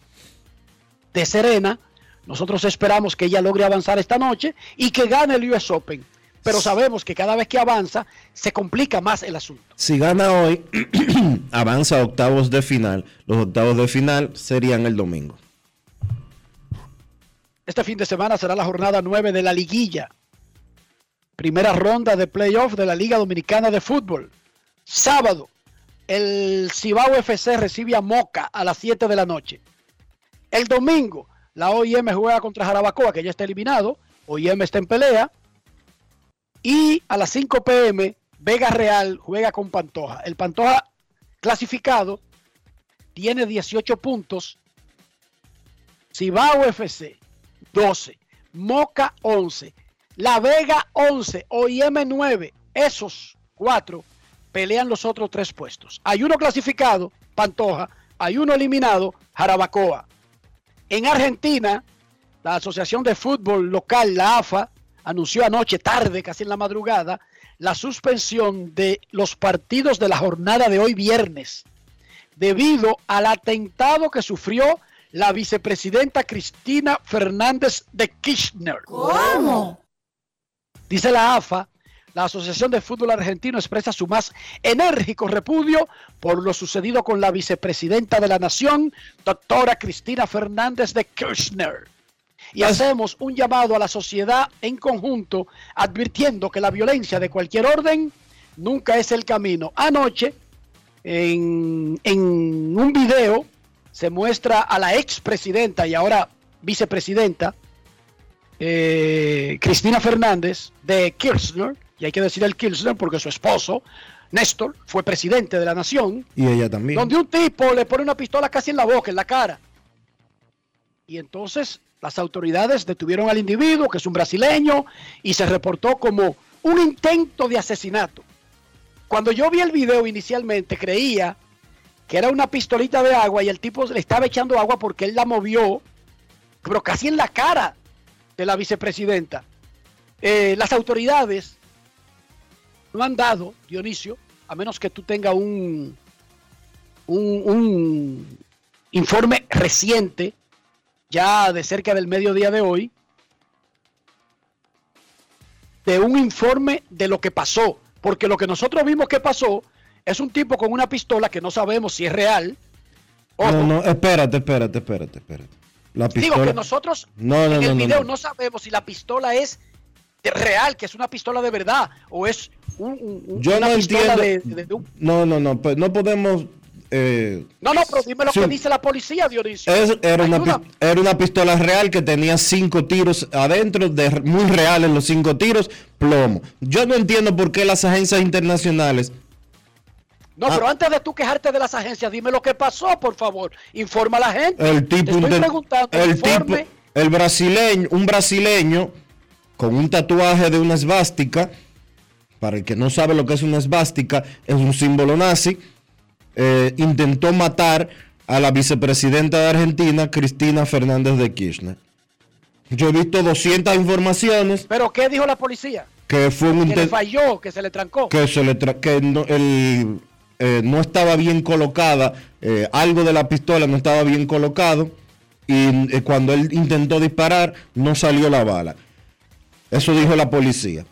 de Serena. Nosotros esperamos que ella logre avanzar esta noche y que gane el US Open. pero sabemos que cada vez que avanza se complica más el asunto. Si gana hoy, avanza a octavos de final. Los octavos de final serían el domingo. Este fin de semana será la jornada 9 de la liguilla. Primera ronda de playoff de la Liga Dominicana de Fútbol. Sábado, el Cibao FC recibe a Moca a las 7 de la noche. El domingo, la OIM juega contra Jarabacoa, que ya está eliminado. OIM está en pelea. Y a las 5 pm, Vega Real juega con Pantoja. El Pantoja clasificado tiene 18 puntos. Cibao FC 12. Moca 11. La Vega 11. OIM 9. Esos cuatro pelean los otros tres puestos. Hay uno clasificado, Pantoja. Hay uno eliminado, Jarabacoa. En Argentina, la Asociación de Fútbol Local, la AFA, anunció anoche tarde, casi en la madrugada, la suspensión de los partidos de la jornada de hoy viernes, debido al atentado que sufrió la vicepresidenta Cristina Fernández de Kirchner. ¿Cómo? Dice la AFA, la Asociación de Fútbol Argentino expresa su más enérgico repudio por lo sucedido con la vicepresidenta de la Nación, doctora Cristina Fernández de Kirchner. Y hacemos un llamado a la sociedad en conjunto, advirtiendo que la violencia de cualquier orden nunca es el camino. Anoche, en, en un video, se muestra a la expresidenta y ahora vicepresidenta, eh, Cristina Fernández de Kirchner, y hay que decir el Kirchner porque su esposo, Néstor, fue presidente de la nación, Y ella también. donde un tipo le pone una pistola casi en la boca, en la cara. Y entonces las autoridades detuvieron al individuo, que es un brasileño, y se reportó como un intento de asesinato. Cuando yo vi el video inicialmente creía que era una pistolita de agua y el tipo le estaba echando agua porque él la movió, pero casi en la cara de la vicepresidenta. Eh, las autoridades no han dado, Dionisio, a menos que tú tengas un, un, un informe reciente, ya de cerca del mediodía de hoy, de un informe de lo que pasó. Porque lo que nosotros vimos que pasó es un tipo con una pistola que no sabemos si es real. Ojo, No, no, espérate, espérate, espérate, espérate. La digo que nosotros No, no, en el no, video no. sabemos si la pistola es real, que es una pistola de verdad, o es un, Yo una no entiendo. de- de- de un- No, no, no, pues no podemos. eh, No, no, pero dime lo Sí. que dice la policía, Dionisio. es- era, una, era una pistola real que tenía cinco tiros adentro, de, muy reales los cinco tiros, plomo. Yo no entiendo por qué las agencias internacionales No, Ah. pero antes de tú quejarte de las agencias, dime lo que pasó, por favor. Informa a la gente. El tipo, Te estoy preguntando el, tipo, el brasileño, un brasileño con un tatuaje de una esvástica, para el que no sabe lo que es una esvástica, es un símbolo nazi, eh, intentó matar a la vicepresidenta de Argentina, Cristina Fernández de Kirchner. Yo he visto 200 informaciones Pero ¿qué dijo la policía? que fue un Que le falló, que se le trancó. que se le tra- que no, el, eh, no estaba bien colocada, eh, algo de la pistola no estaba bien colocado y eh, cuando él intentó disparar no salió la bala. Eso dijo la policía.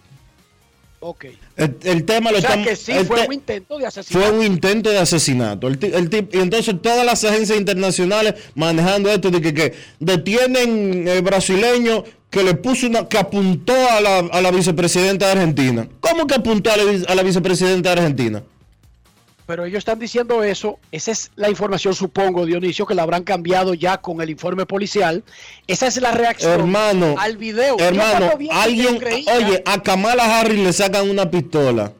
Ok. El, el tema lo O sea estamos- que sí el fue un intento de asesinato. fue un intento de asesinato. El el y entonces todas las agencias internacionales manejando esto de que, que detienen eh, brasileño que le puso una, que apuntó a la, a la vicepresidenta de Argentina. ¿Cómo que apuntó a la, a la vicepresidenta de Argentina? Pero ellos están diciendo eso. Esa es la información, supongo, Dionisio, que la habrán cambiado ya con el informe policial. Esa es la reacción Hermano, al video. Hermano, alguien, creía- oye, a Kamala Harris le sacan una pistola.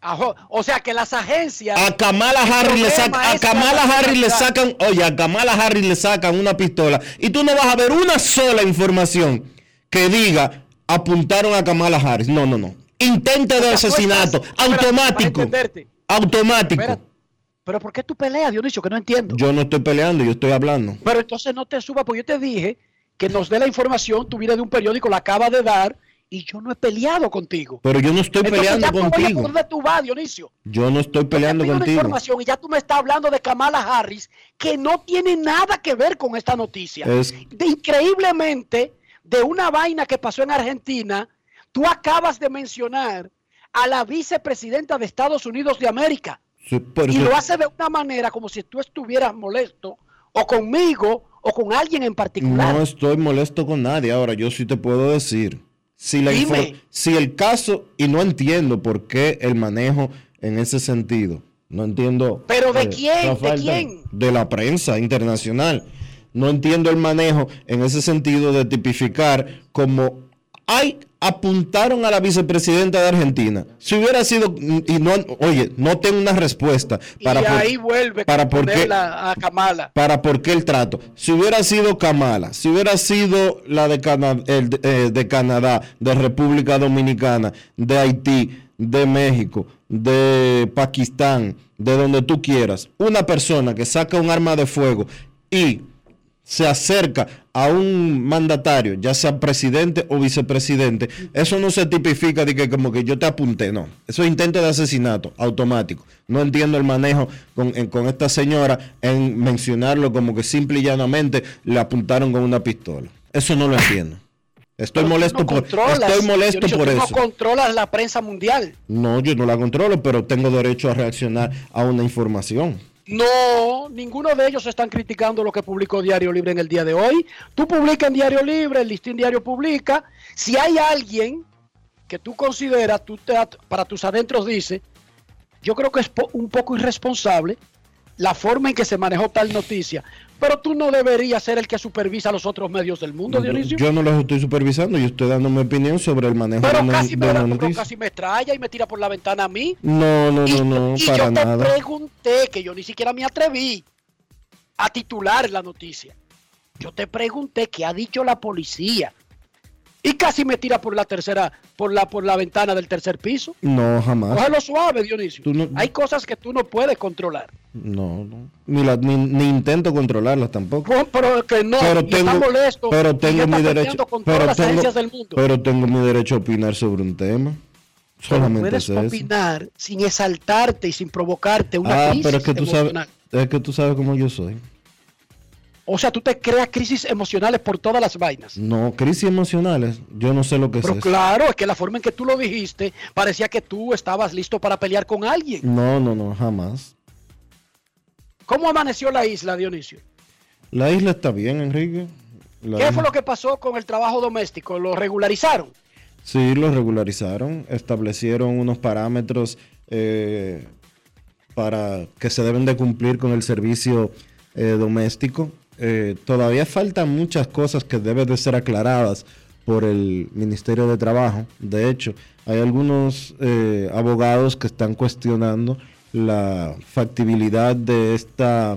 Ajo, o sea que las agencias. A Kamala Harris le sacan, a Kamala la Harris le sacan, oye, a Kamala Harris le sacan una pistola y tú no vas a ver una sola información que diga apuntaron a Kamala Harris. No, no, no. Intento de asesinato, automático. para. Automático. Espérate. Pero ¿por qué tú peleas, Dionisio? Que no entiendo. Yo no estoy peleando, yo estoy hablando. Pero entonces no te subas, porque yo te dije que nos dé la información, tú vienes de un periódico, la acaba de dar, y yo no he peleado contigo. Pero yo no estoy Entonces peleando ya a contigo. por donde tú vas, Dionisio. Yo no estoy peleando Te pido una contigo. información y ya tú me estás hablando de Kamala Harris, que no tiene nada que ver con esta noticia. Es- De- increíblemente, de una vaina que pasó en Argentina, Tú acabas de mencionar a la vicepresidenta de Estados Unidos de América Sí, y lo hace de una manera como si tú estuvieras molesto o conmigo o con alguien en particular. No estoy molesto con nadie. Ahora, yo sí te puedo decir. Si, la si el caso, y no entiendo por qué el manejo en ese sentido. No entiendo. ¿Pero de eh, quién? ¿De quién? De la prensa internacional. No entiendo el manejo en ese sentido de tipificar como. Ay, apuntaron a la vicepresidenta de Argentina. Si hubiera sido. Y no, oye, no tengo una respuesta y para. por- ahí vuelve para por qué- a Kamala. para por qué el trato. Si hubiera sido Kamala, si hubiera sido la de, Cana- el de, eh, de Canadá, de República Dominicana, de Haití, de México, de Pakistán, de donde tú quieras, una persona que saca un arma de fuego y se acerca a un mandatario, ya sea presidente o vicepresidente, eso no se tipifica de que como que yo te apunté, no. Eso es intento de asesinato automático. No entiendo el manejo con, en- con esta señora en mencionarlo como que simple y llanamente le apuntaron con una pistola. Eso no lo entiendo. Estoy Pero molesto no por estoy molesto por tú eso. no controlas la prensa mundial. No, yo no la controlo, pero tengo derecho a reaccionar a una información. No, ninguno de ellos están criticando lo que publicó Diario Libre en el día de hoy. Tú publicas en Diario Libre, el listín diario publica. Si hay alguien que tú consideras, tú te, para tus adentros dice, yo creo que es un poco irresponsable la forma en que se manejó tal noticia. Pero tú no deberías ser el que supervisa los otros medios del mundo, Dionisio. Yo no los estoy supervisando, yo estoy dando mi opinión sobre el manejo pero de casi de me, una pero casi me estrella y me tira por la ventana a mí. No, no, Y, no, no, y para yo te nada. pregunté, que yo ni siquiera me atreví a titular la noticia. Yo te pregunté qué ha dicho la policía. Y casi me tira por la tercera, por la, por la ventana del tercer piso. No, jamás. Cógelo suave, Dionisio. No- Hay cosas que tú no puedes controlar. No, no. Ni, la- ni, ni intento controlarlas tampoco. No, Pero que no, pero tengo, está molesto. pero tengo mi derecho. con Pero todas las tengo, agencias del mundo. pero tengo mi derecho a opinar sobre un tema. Pero Solamente puedes eso. opinar sin exaltarte y sin provocarte una Ah, crisis pero es que tú sabes, es que tú sabes cómo yo soy. O sea, tú te creas crisis emocionales por todas las vainas. No, crisis emocionales, yo no sé lo que es Pero eso. claro, es que la forma en que tú lo dijiste parecía que tú estabas listo para pelear con alguien. No, no, no, jamás. ¿Cómo amaneció la isla, Dionisio? La isla está bien, Enrique. La ¿Qué isla- fue lo que pasó con el trabajo doméstico? ¿Lo regularizaron? Sí, lo regularizaron, establecieron unos parámetros eh, para que se deben de cumplir con el servicio eh, doméstico. Eh, todavía faltan muchas cosas que deben de ser aclaradas por el Ministerio de Trabajo. De hecho, hay algunos eh, abogados que están cuestionando la factibilidad de esta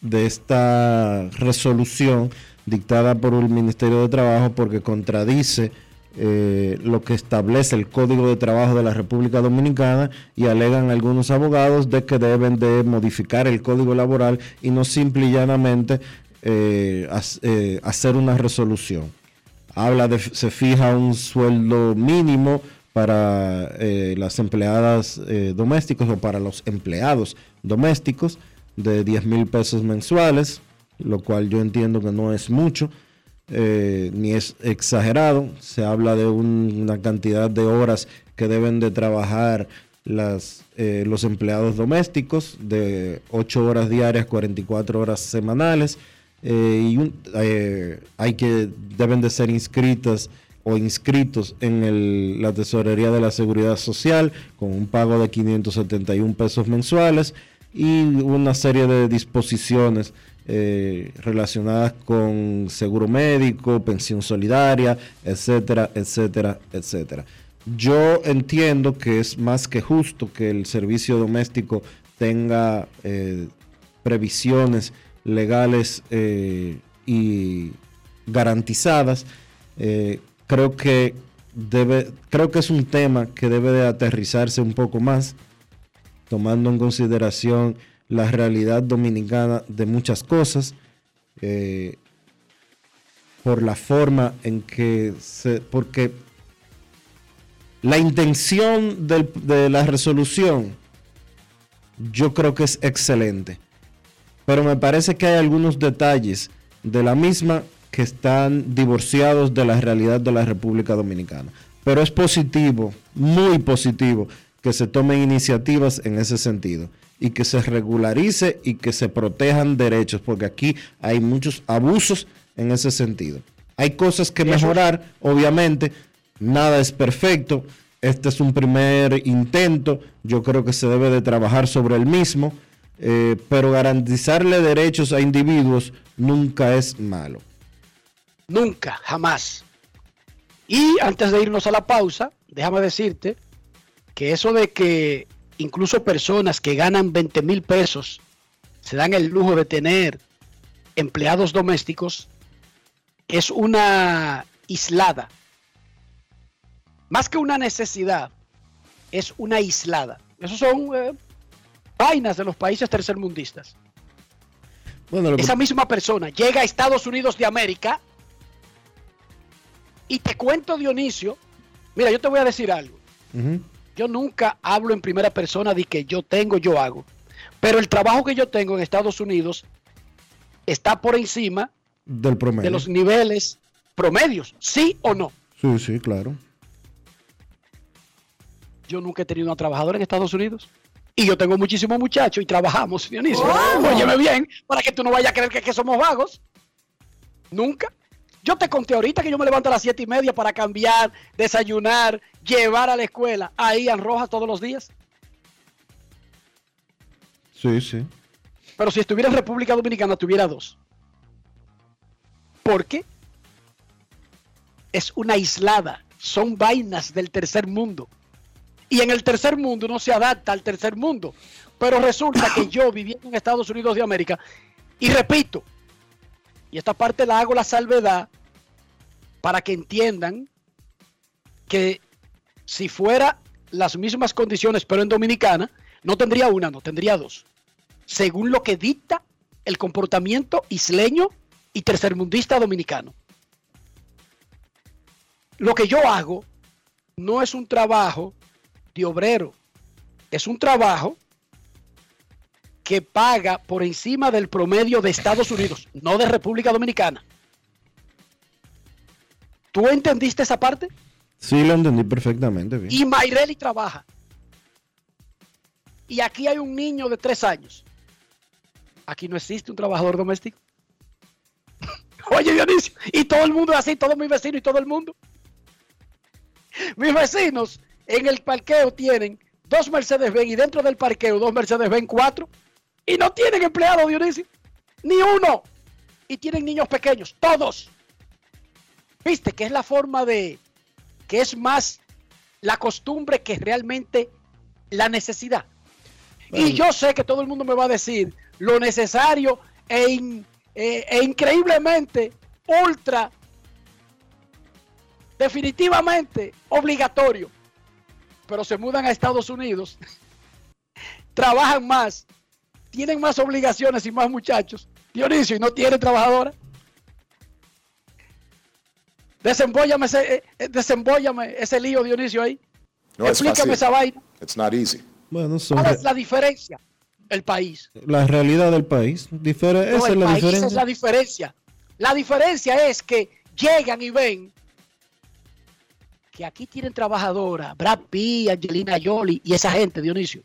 de esta resolución dictada por el Ministerio de Trabajo porque contradice eh, lo que establece el Código de Trabajo de la República Dominicana y alegan algunos abogados de que deben de modificar el Código Laboral y no simple y llanamente eh, eh, hacer una resolución. Habla de, se fija un sueldo mínimo para las empleadas domésticas o para los empleados domésticos de 10 mil pesos mensuales, lo cual yo entiendo que no es mucho, eh, ni es exagerado. Se habla de un- una cantidad de horas que deben de trabajar eh, los empleados domésticos de 8 horas diarias, 44 horas semanales. eh, y hay que deben de ser inscritas o inscritos en la tesorería de la seguridad social con un pago de 571 pesos mensuales y una serie de disposiciones eh, relacionadas con seguro médico, pensión solidaria, etcétera, etcétera, etcétera. Yo entiendo que es más que justo que el servicio doméstico tenga eh, previsiones legales eh, y garantizadas. Creo que debe, creo que es un tema que debe de aterrizarse un poco más, tomando en consideración la realidad dominicana de muchas cosas, eh, por la forma en que se, porque la intención de la resolución yo creo que es excelente, pero me parece que hay algunos detalles de la misma que están divorciados de la realidad de la República Dominicana. pero es positivo, muy positivo, que se tomen iniciativas en ese sentido y que se regularice y que se protejan derechos, porque aquí hay muchos abusos en ese sentido. Hay cosas que mejorar, obviamente, nada es perfecto. Este es un primer intento, yo creo que se debe de trabajar sobre el mismo, eh, pero garantizarle derechos a individuos nunca es malo. Nunca, jamás. Y antes de irnos a la pausa, déjame decirte que eso de que incluso personas que ganan 20 mil pesos se dan el lujo de tener empleados domésticos es una islada. Más que una necesidad, es una islada. Esos son eh, vainas de los países tercermundistas. Bueno, Esa misma persona llega a Estados Unidos de América y te cuento, Dionisio, mira, yo te voy a decir algo. Yo nunca hablo en primera persona de que yo tengo, yo hago. Pero el trabajo que yo tengo en Estados Unidos está por encima del promedio. de los niveles promedios, ¿sí o no? Sí, sí, claro. Yo nunca he tenido una trabajadora en Estados Unidos. Y yo tengo muchísimos muchachos y trabajamos, Dionisio. Óyeme bien, para que tú no vayas a creer que, que somos vagos. Nunca. Yo te conté ahorita que yo me levanto a las siete y media para cambiar, desayunar, llevar a la escuela a Ian Rojas todos los días. Sí, sí. Pero si estuviera en República Dominicana, tuviera dos. ¿Por qué? Es una aislada. Son vainas del tercer mundo. Y en el tercer mundo no se adapta al tercer mundo. Pero resulta que yo viviendo en Estados Unidos de América, y repito, y esta parte la hago la salvedad para que entiendan que si fuera las mismas condiciones, pero en Dominicana, no tendría una, no tendría dos según lo que dicta el comportamiento isleño y tercermundista dominicano. Lo que yo hago no es un trabajo de obrero, es un trabajo que paga por encima del promedio de Estados Unidos, no de República Dominicana. ¿Tú entendiste esa parte? Sí, lo entendí perfectamente bien. Y Mayreli trabaja. Y aquí hay un niño de tres años. Aquí no existe un trabajador doméstico. Oye, Dionisio, y todo el mundo es así, todos mis vecinos y todo el mundo. Mis vecinos en el parqueo tienen dos Mercedes-Benz y dentro del parqueo dos Mercedes-Benz 4 y no tienen empleado, Dionisio. Ni uno. Y tienen niños pequeños, todos. Viste que es la forma de, que es más la costumbre que realmente la necesidad. Bueno. Y yo sé que todo el mundo me va a decir lo necesario e, in- e- e increíblemente ultra definitivamente obligatorio. Pero se mudan a Estados Unidos, trabajan más, tienen más obligaciones y más muchachos. Dionisio, y no tienen trabajadora. Desembóllame ese, eh, eh, desembóllame ese lío, Dionisio, ahí. No es Explícame esa vaina. It's not easy. Bueno, son ¿Cuál es la diferencia? El país. la realidad del país. Difere- No, esa es el la país diferencia. es la diferencia. La diferencia es que llegan y ven que aquí tienen trabajadora, Brad Pitt, Angelina Jolie y esa gente, Dionisio.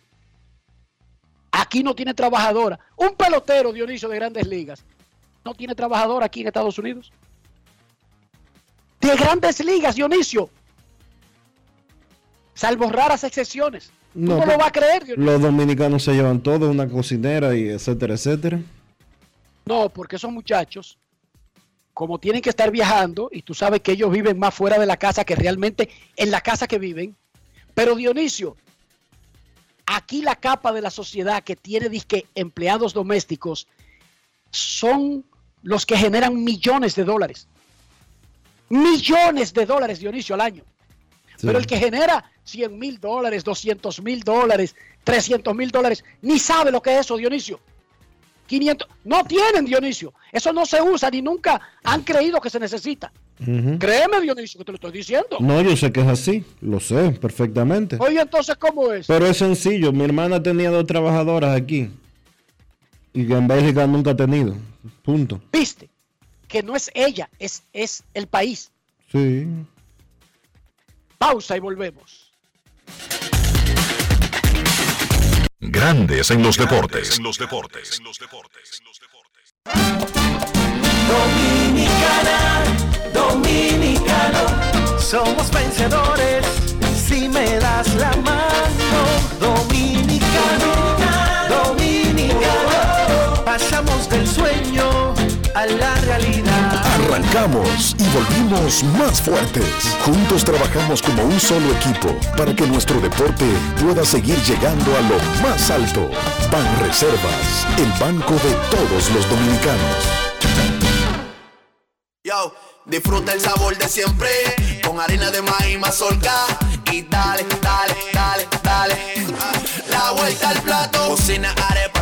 Aquí no tiene trabajadora. Un pelotero, Dionisio, de grandes ligas, no tiene trabajadora aquí en Estados Unidos. De grandes ligas, Dionisio. Salvo raras excepciones. Tú No, lo vas a creer, Dionisio. Los dominicanos se llevan todo, una cocinera y etcétera, etcétera. No, porque esos muchachos, como tienen que estar viajando, y tú sabes que ellos viven más fuera de la casa que realmente en la casa que viven. Pero Dionisio, aquí la capa de la sociedad que tiene disque empleados domésticos son los que generan millones de dólares. Millones de dólares, Dionisio, al año. Sí. Pero el que genera 100 mil dólares, 200 mil dólares, 300 mil dólares, ni sabe lo que es eso, Dionisio. 500, no tienen Dionisio. Eso no se usa ni nunca han creído que se necesita. Créeme, Dionisio, que te lo estoy diciendo. No, yo sé que es así, lo sé perfectamente. Oye, entonces, ¿cómo es? Pero es sencillo, mi hermana tenía dos trabajadoras aquí. Y que en Bélgica nunca ha tenido. Punto. Viste que no es ella, es, es el país. Sí. Pausa y volvemos. Grandes en los deportes. En los deportes. Dominicana, dominicano, somos vencedores si me das la mano. Dominicano, dominicano, pasamos del sueño a la realidad. Arrancamos y volvimos más fuertes. Juntos trabajamos como un solo equipo para que nuestro deporte pueda seguir llegando a lo más alto. Ban Reservas, el banco de todos los dominicanos. Yo, disfruta el sabor de siempre con harina de maíz mazorca y dale, dale, dale, dale. La vuelta al plato, cocina arepa,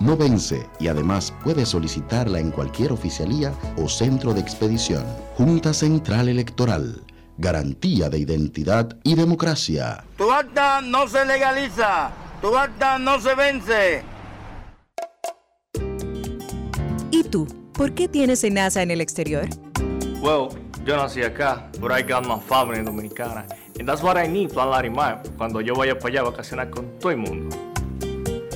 no vence y además puedes solicitarla en cualquier oficialía o centro de expedición. Junta Central Electoral. Garantía de identidad y democracia. Tu acta no se legaliza, tu acta no se vence. ¿Y tú? ¿Por qué tienes NASA en el exterior? Well, yo nací acá, but I got my family dominicana. And that's what I need, Plan Larimar, cuando yo vaya para allá a vacacionar con todo el mundo.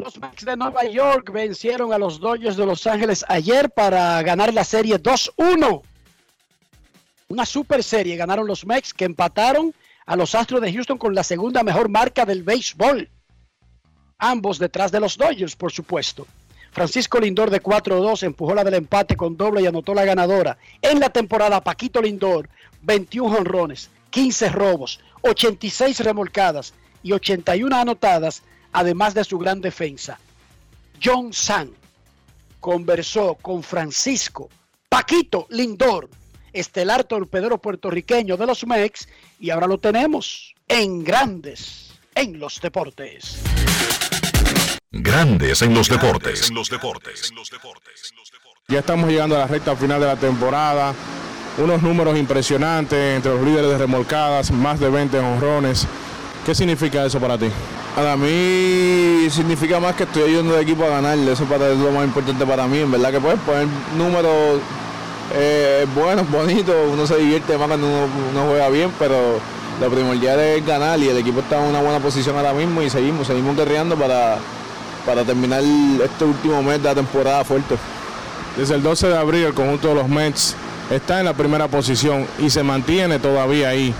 Mets de Nueva York vencieron a los Dodgers de Los Ángeles ayer para ganar la serie 2-1. Una super serie ganaron los Mets que empataron a los Astros de Houston con la segunda mejor marca del béisbol. Ambos detrás de los Dodgers, por supuesto. Francisco Lindor de 4-2 empujó la del empate con doble y anotó la ganadora. En la temporada, Paquito Lindor, 21 honrones, 15 robos, 86 remolcadas y 81 anotadas, además de su gran defensa. John San conversó con Francisco Paquito Lindor, estelar torpedero puertorriqueño de los Mex, y ahora lo tenemos en Grandes en los Deportes. Grandes en los deportes. En los deportes. Ya estamos llegando a la recta final de la temporada. Unos números impresionantes entre los líderes de remolcadas, más de 20 honrones. ¿Qué significa eso para ti? Para mí significa más que estoy ayudando al equipo a ganar. Eso para es lo más importante para mí. En verdad que pues poner números eh, buenos, bonitos, uno se divierte más cuando uno, uno juega bien, pero lo primordial es ganar y el equipo está en una buena posición ahora mismo y seguimos, seguimos guerreando para, para terminar este último mes de la temporada fuerte. Desde el 12 de abril el conjunto de los Mets está en la primera posición y se mantiene todavía ahí.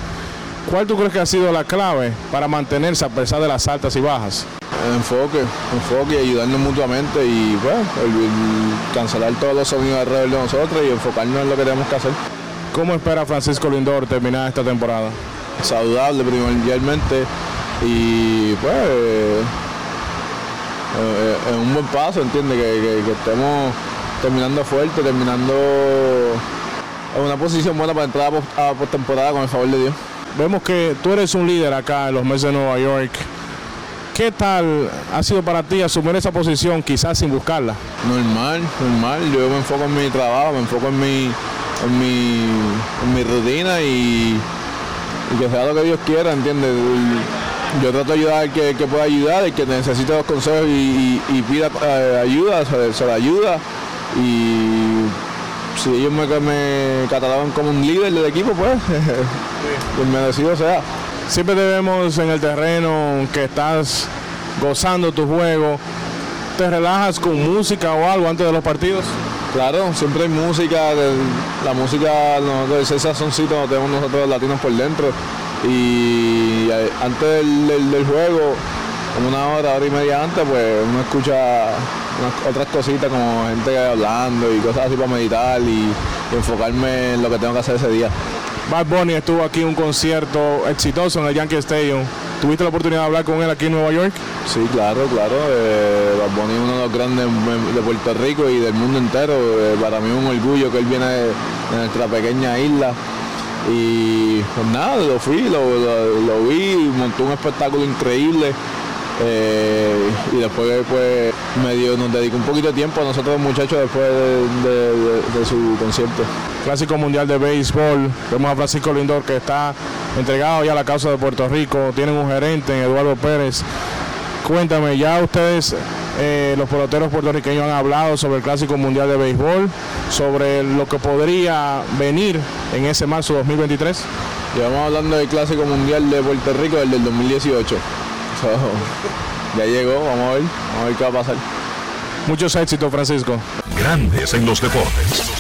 ¿Cuál tú crees que ha sido la clave para mantenerse a pesar de las altas y bajas? Enfoque, enfoque y ayudarnos mutuamente y bueno, el- el cancelar todos los sonidos alrededor de nosotros y enfocarnos en lo que tenemos que hacer. ¿Cómo espera Francisco Lindor terminar esta temporada? Saludable primordialmente y pues eh, eh, un buen paso, entiende que, que- que estemos terminando fuerte, terminando en una posición buena para entrar a post- a postemporada con el favor de Dios. Vemos que tú eres un líder acá en los Mets de Nueva York. ¿Qué tal ha sido para ti asumir esa posición quizás sin buscarla? Normal, normal. Yo me enfoco en mi trabajo, me enfoco en mi, en mi, rutina y, que sea lo que Dios quiera, ¿entiendes? Yo trato de ayudar al que, que pueda ayudar, el que necesite los consejos y, pida eh, ayuda, se, se le ayuda. Y si ellos me, me catalogan como un líder del equipo, pues, pues merecido sea. Siempre te vemos en el terreno que estás gozando tu juego. ¿Te relajas con música o algo antes de los partidos? Claro, siempre hay música, la música, nosotros, ese sazoncito lo tenemos nosotros los latinos por dentro. Y eh, antes del- del juego, como una hora, hora y media antes, pues uno escucha unas otras cositas como gente hablando y cosas así para meditar y, y enfocarme en lo que tengo que hacer ese día. Bad Bunny estuvo aquí en un concierto exitoso en el Yankee Stadium. ¿Tuviste la oportunidad de hablar con él aquí en Nueva York? Sí, claro, claro. Eh, Bad Bunny es uno de los grandes de Puerto Rico y del mundo entero. Eh, para mí es un orgullo que él viene de, de nuestra pequeña isla. Y pues nada, lo fui, lo, lo- lo vi, montó un espectáculo increíble. Eh, y después pues medio nos dedicó un poquito de tiempo a nosotros muchachos después de, de- de- de su concierto. Clásico Mundial de Béisbol. Vemos a Francisco Lindor que está entregado ya a la causa de Puerto Rico. Tienen un gerente, en Eduardo Pérez. Cuéntame, ya ustedes, eh, los peloteros puertorriqueños, han hablado sobre el Clásico Mundial de Béisbol, sobre lo que podría venir en ese marzo 2023. Llevamos hablando del Clásico Mundial de Puerto Rico, el del 2018. So, ya llegó, vamos a ver, vamos a ver qué va a pasar. Muchos éxitos, Francisco. Grandes en los deportes.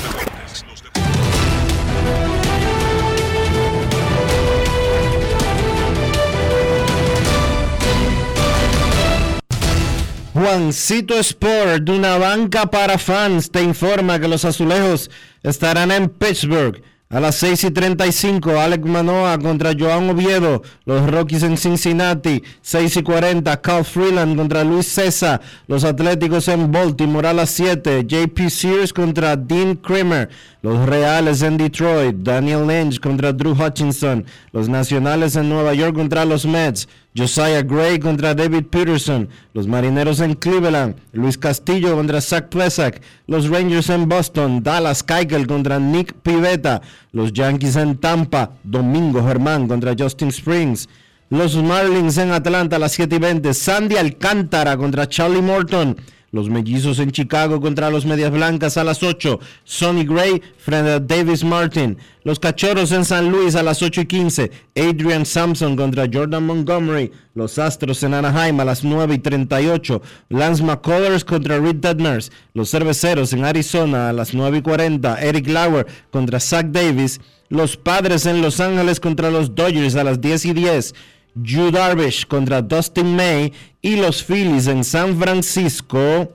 Juancito Sport, de una banca para fans, te informa que los azulejos estarán en Pittsburgh a las 6 y 35. Alex Manoa contra Joan Oviedo. Los Rockies en Cincinnati, 6 y 40. Cal Freeland contra Luis César. Los Atléticos en Baltimore a las 7. JP Sears contra Dean Kramer. Los Reales en Detroit. Daniel Lynch contra Drew Hutchinson. Los Nacionales en Nueva York contra los Mets. Josiah Gray contra David Peterson. Los Marineros en Cleveland. Luis Castillo contra Zach Plesak. Los Rangers en Boston. Dallas Keuchel contra Nick Pivetta. Los Yankees en Tampa. Domingo Germán contra Justin Springs. Los Marlins en Atlanta a las 7 y 20. Sandy Alcántara contra Charlie Morton. Los Mellizos en Chicago contra los Medias Blancas a las 8. Sonny Gray frente a Davis Martin. Los Cachorros en San Luis a las 8 y 15. Adrian Sampson contra Jordan Montgomery. Los Astros en Anaheim a las 9 y 38. Lance McCullers contra Reed Detmers. Los Cerveceros en Arizona a las 9 y 40. Eric Lauer contra Zach Davis. Los Padres en Los Ángeles contra los Dodgers a las 10 y 10. Yu Darvish contra Dustin May y los Phillies en San Francisco.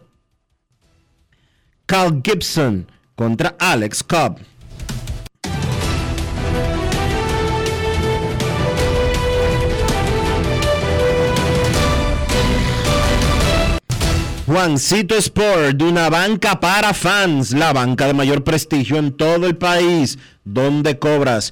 Cal Gibson contra Alex Cobb. Juancito Sport, de una banca para fans, la banca de mayor prestigio en todo el país, donde cobras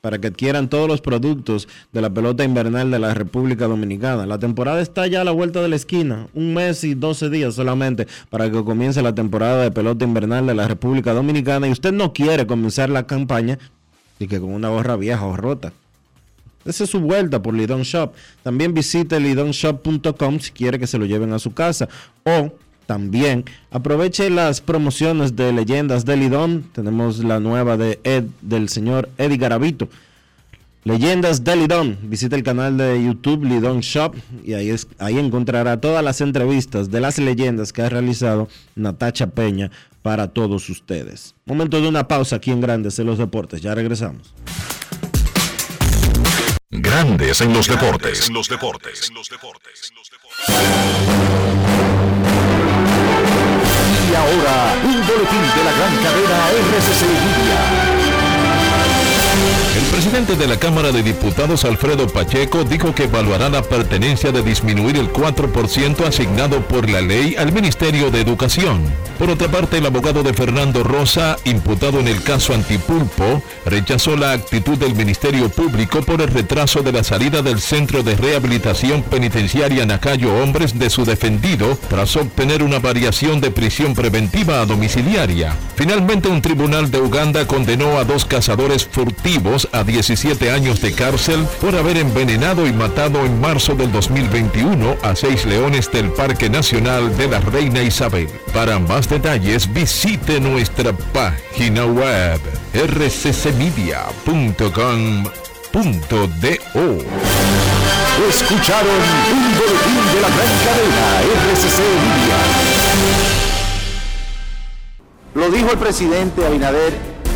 para que adquieran todos los productos de la pelota invernal de la República Dominicana. La temporada está ya a la vuelta de la esquina, un mes y 12 días solamente para que comience la temporada de pelota invernal de la República Dominicana y usted no quiere comenzar la campaña y que con una gorra vieja o rota. Esa es su vuelta por Lidon Shop. También visite lidonshop.com si quiere que se lo lleven a su casa. O también aproveche las promociones de leyendas de Lidón. Tenemos la nueva de Ed, del señor Eddie Garavito. Leyendas de Lidón. Visite el canal de YouTube Lidón Shop y ahí, es, ahí encontrará todas las entrevistas de las leyendas que ha realizado Natacha Peña para todos ustedes. Momento de una pausa aquí en Grandes en los Deportes. Ya regresamos. Grandes en los deportes. En los deportes. Y ahora, un boletín de la gran cadena RCC Media. El presidente de la Cámara de Diputados, Alfredo Pacheco, dijo que evaluará la pertenencia de disminuir el 4% asignado por la ley al Ministerio de Educación. Por otra parte, el abogado de Fernando Rosa, imputado en el caso Antipulpo, rechazó la actitud del Ministerio Público por el retraso de la salida del Centro de Rehabilitación Penitenciaria Nacayo Hombres de su defendido tras obtener una variación de prisión preventiva a domiciliaria. Finalmente, un tribunal de Uganda condenó a dos cazadores furtivos a 17 años de cárcel por haber envenenado y matado en marzo del 2021 a seis leones del Parque Nacional de la Reina Isabel. Para más detalles visite nuestra página web rccmedia.com.do. Escucharon un boletín de la gran cadena RCC Media. Lo dijo el presidente Abinader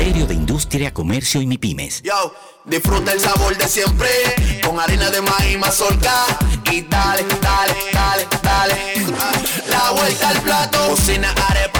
Ministerio de Industria, Comercio y MIPIMES. Yo, disfruta el sabor de siempre con harina de maíz mazorca y dale, dale, dale, dale. La vuelta al plato, cocina arepa,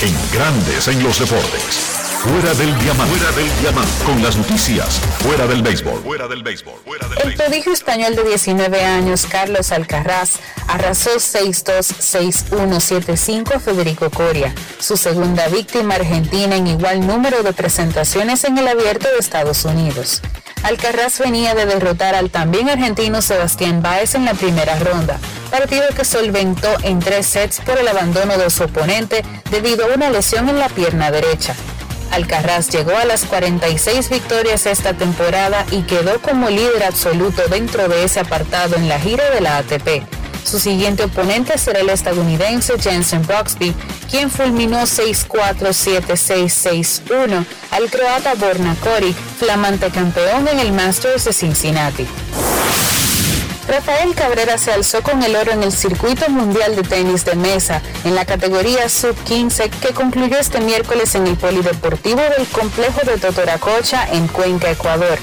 En Grandes en los Deportes. Fuera del diamante. Fuera del diamante. Con las noticias. Fuera del béisbol. Fuera del béisbol. Fuera del El prodigio español de 19 años, Carlos Alcaraz, arrasó 6-2, 6-1, 7-5 a Federico Coria, su segunda víctima argentina en igual número de presentaciones en el abierto de Estados Unidos. Alcaraz venía de derrotar al también argentino Sebastián Báez en la primera ronda, partido que solventó en tres sets por el abandono de su oponente debido a una lesión en la pierna derecha. Alcaraz llegó a las 46 victorias esta temporada y quedó como líder absoluto dentro de ese apartado en la gira de la ATP. Su siguiente oponente será el estadounidense Jensen Broxby, quien fulminó 6-4, 7-6, 6-1 al croata Borna Koric, flamante campeón en el Masters de Cincinnati. Rafael Cabrera se alzó con el oro en el Circuito Mundial de Tenis de Mesa en la categoría Sub-15 que concluyó este miércoles en el Polideportivo del Complejo de Totoracocha en Cuenca, Ecuador.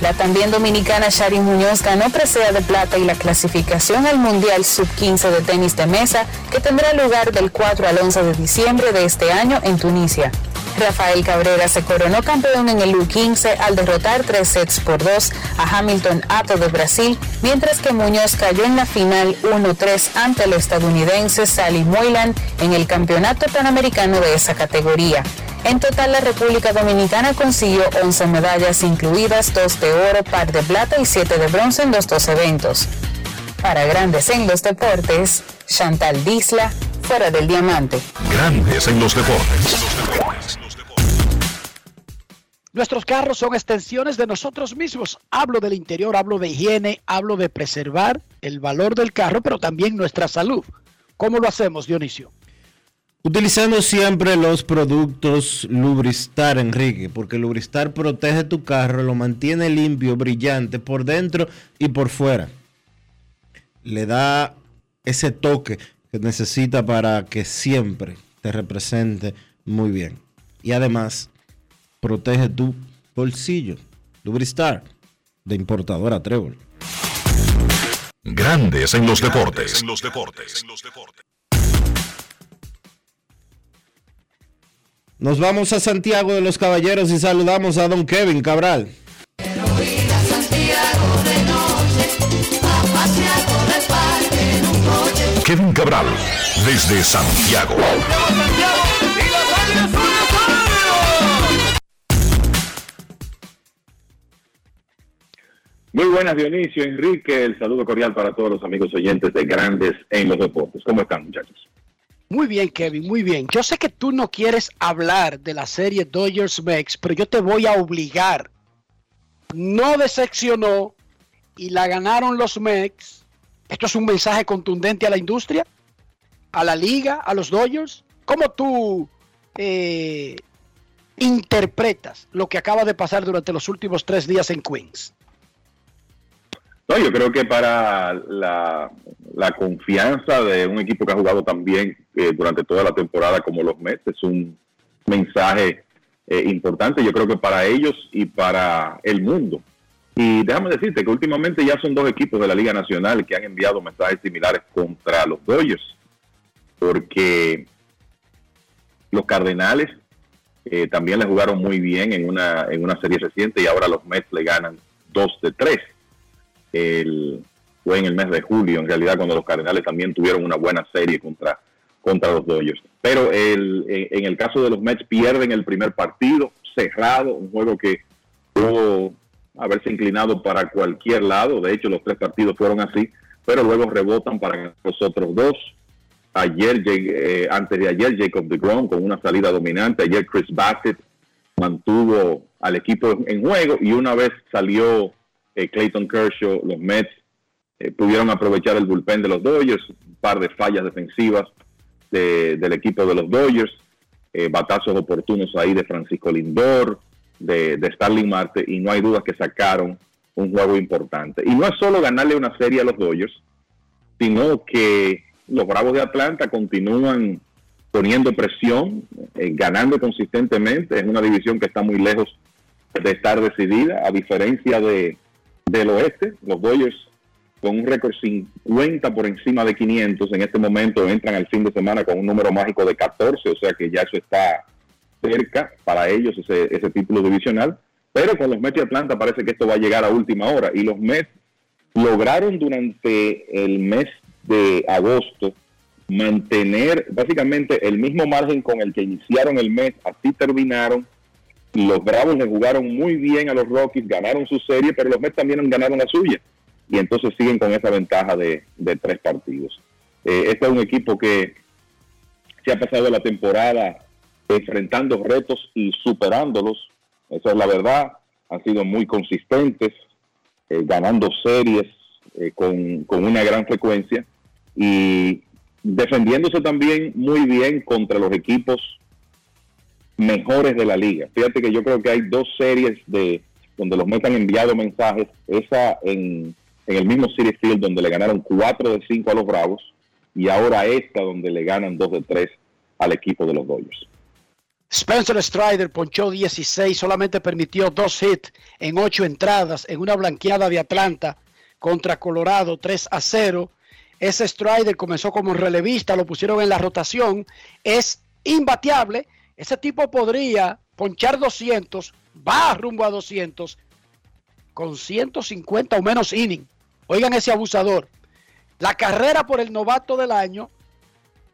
La también dominicana Shari Muñoz ganó presea de plata y la clasificación al Mundial Sub-15 de Tenis de Mesa que tendrá lugar del 4 al 11 de diciembre de este año en Tunisia. Rafael Cabrera se coronó campeón en el U15 al derrotar tres sets por dos a Hamilton Ato de Brasil, mientras que Muñoz cayó en la final 1-3 ante el estadounidense Sally Moylan en el campeonato panamericano de esa categoría. En total, la República Dominicana consiguió 11 medallas, incluidas 2 de oro, par de plata y 7 de bronce en los dos eventos. Para Grandes en los Deportes, Chantal Disla, fuera del diamante. Grandes en los deportes. Nuestros carros son extensiones de nosotros mismos. Hablo del interior, hablo de higiene, hablo de preservar el valor del carro, pero también nuestra salud. ¿Cómo lo hacemos, Dionisio? Utilizando siempre los productos Lubristar, Enrique, porque Lubristar protege tu carro, lo mantiene limpio, brillante por dentro y por fuera. Le da ese toque que necesita para que siempre te represente muy bien. Y además, protege tu bolsillo. Lubristar, de importadora Trébol. Grandes en los deportes. En los deportes. Nos vamos a Santiago de los Caballeros y saludamos a don Kevin Cabral. Kevin Cabral, desde Santiago. Muy buenas, Dionisio, Enrique. El saludo cordial para todos los amigos oyentes de Grandes en los Deportes. ¿Cómo están, muchachos? Muy bien, Kevin, muy bien. Yo sé que tú no quieres hablar de la serie Dodgers Mex, pero yo te voy a obligar. No decepcionó y la ganaron los Mex. Esto es un mensaje contundente a la industria, a la liga, a los Dodgers. ¿Cómo tú eh, interpretas lo que acaba de pasar durante los últimos tres días en Queens? No, yo creo que para la, confianza de un equipo que ha jugado tan bien eh, durante toda la temporada como los Mets es un mensaje eh, importante, yo creo que para ellos y para el mundo. Y déjame decirte que últimamente ya son dos equipos de la Liga Nacional que han enviado mensajes similares contra los Dodgers, porque los Cardenales eh, también le jugaron muy bien en una, en una serie reciente y ahora los Mets le ganan dos de tres el, fue en el mes de julio, en realidad, cuando los Cardenales también tuvieron una buena serie contra, contra los Dodgers. Pero el, en el caso de los Mets pierden el primer partido, cerrado, un juego que pudo haberse inclinado para cualquier lado. De hecho, los tres partidos fueron así, pero luego rebotan para los otros dos. Ayer, eh, antes de ayer, Jacob DeGrom con una salida dominante. Ayer Chris Bassett mantuvo al equipo en juego y una vez salió eh, Clayton Kershaw, los Mets eh, pudieron aprovechar el bullpen de los Dodgers, un par de fallas defensivas del equipo de los Dodgers, eh, batazos oportunos ahí de Francisco Lindor, de, de Starling Marte, y no hay dudas que sacaron un juego importante. Y no es solo ganarle una serie a los Dodgers, sino que los Bravos de Atlanta continúan poniendo presión, ganando consistentemente. Es una división que está muy lejos de estar decidida, a diferencia de, del oeste. Los Dodgers con un récord 50 por encima de 500 en este momento entran al fin de semana con un número mágico de 14, o sea que ya eso está cerca para ellos ese, ese título divisional. Pero con los Mets de Atlanta parece que esto va a llegar a última hora y los Mets lograron durante el mes de agosto mantener básicamente el mismo margen con el que iniciaron el mes, así terminaron los Bravos le jugaron muy bien a los Rockies, ganaron su serie, pero los Mets también ganaron la suya. Y entonces siguen con esa ventaja de, tres partidos. Eh, este es un equipo que se ha pasado la temporada enfrentando retos y superándolos. Esa es la verdad. Han sido muy consistentes, eh, ganando series eh, con, con una gran frecuencia y defendiéndose también muy bien contra los equipos mejores de la liga. Fíjate que yo creo que hay dos series de donde los Mets han enviado mensajes. Esa en, el mismo City Field donde le ganaron 4 de 5 a los Bravos y ahora esta donde le ganan 2 de 3 al equipo de los Dodgers. Spencer Strider ponchó 16, solamente permitió dos hits en ocho entradas en una blanqueada de Atlanta contra Colorado 3 a 0. Ese Strider comenzó como relevista, lo pusieron en la rotación, es imbateable ese tipo podría ponchar 200, va rumbo a 200 con 150 o menos inning. Oigan ese abusador. La carrera por el novato del año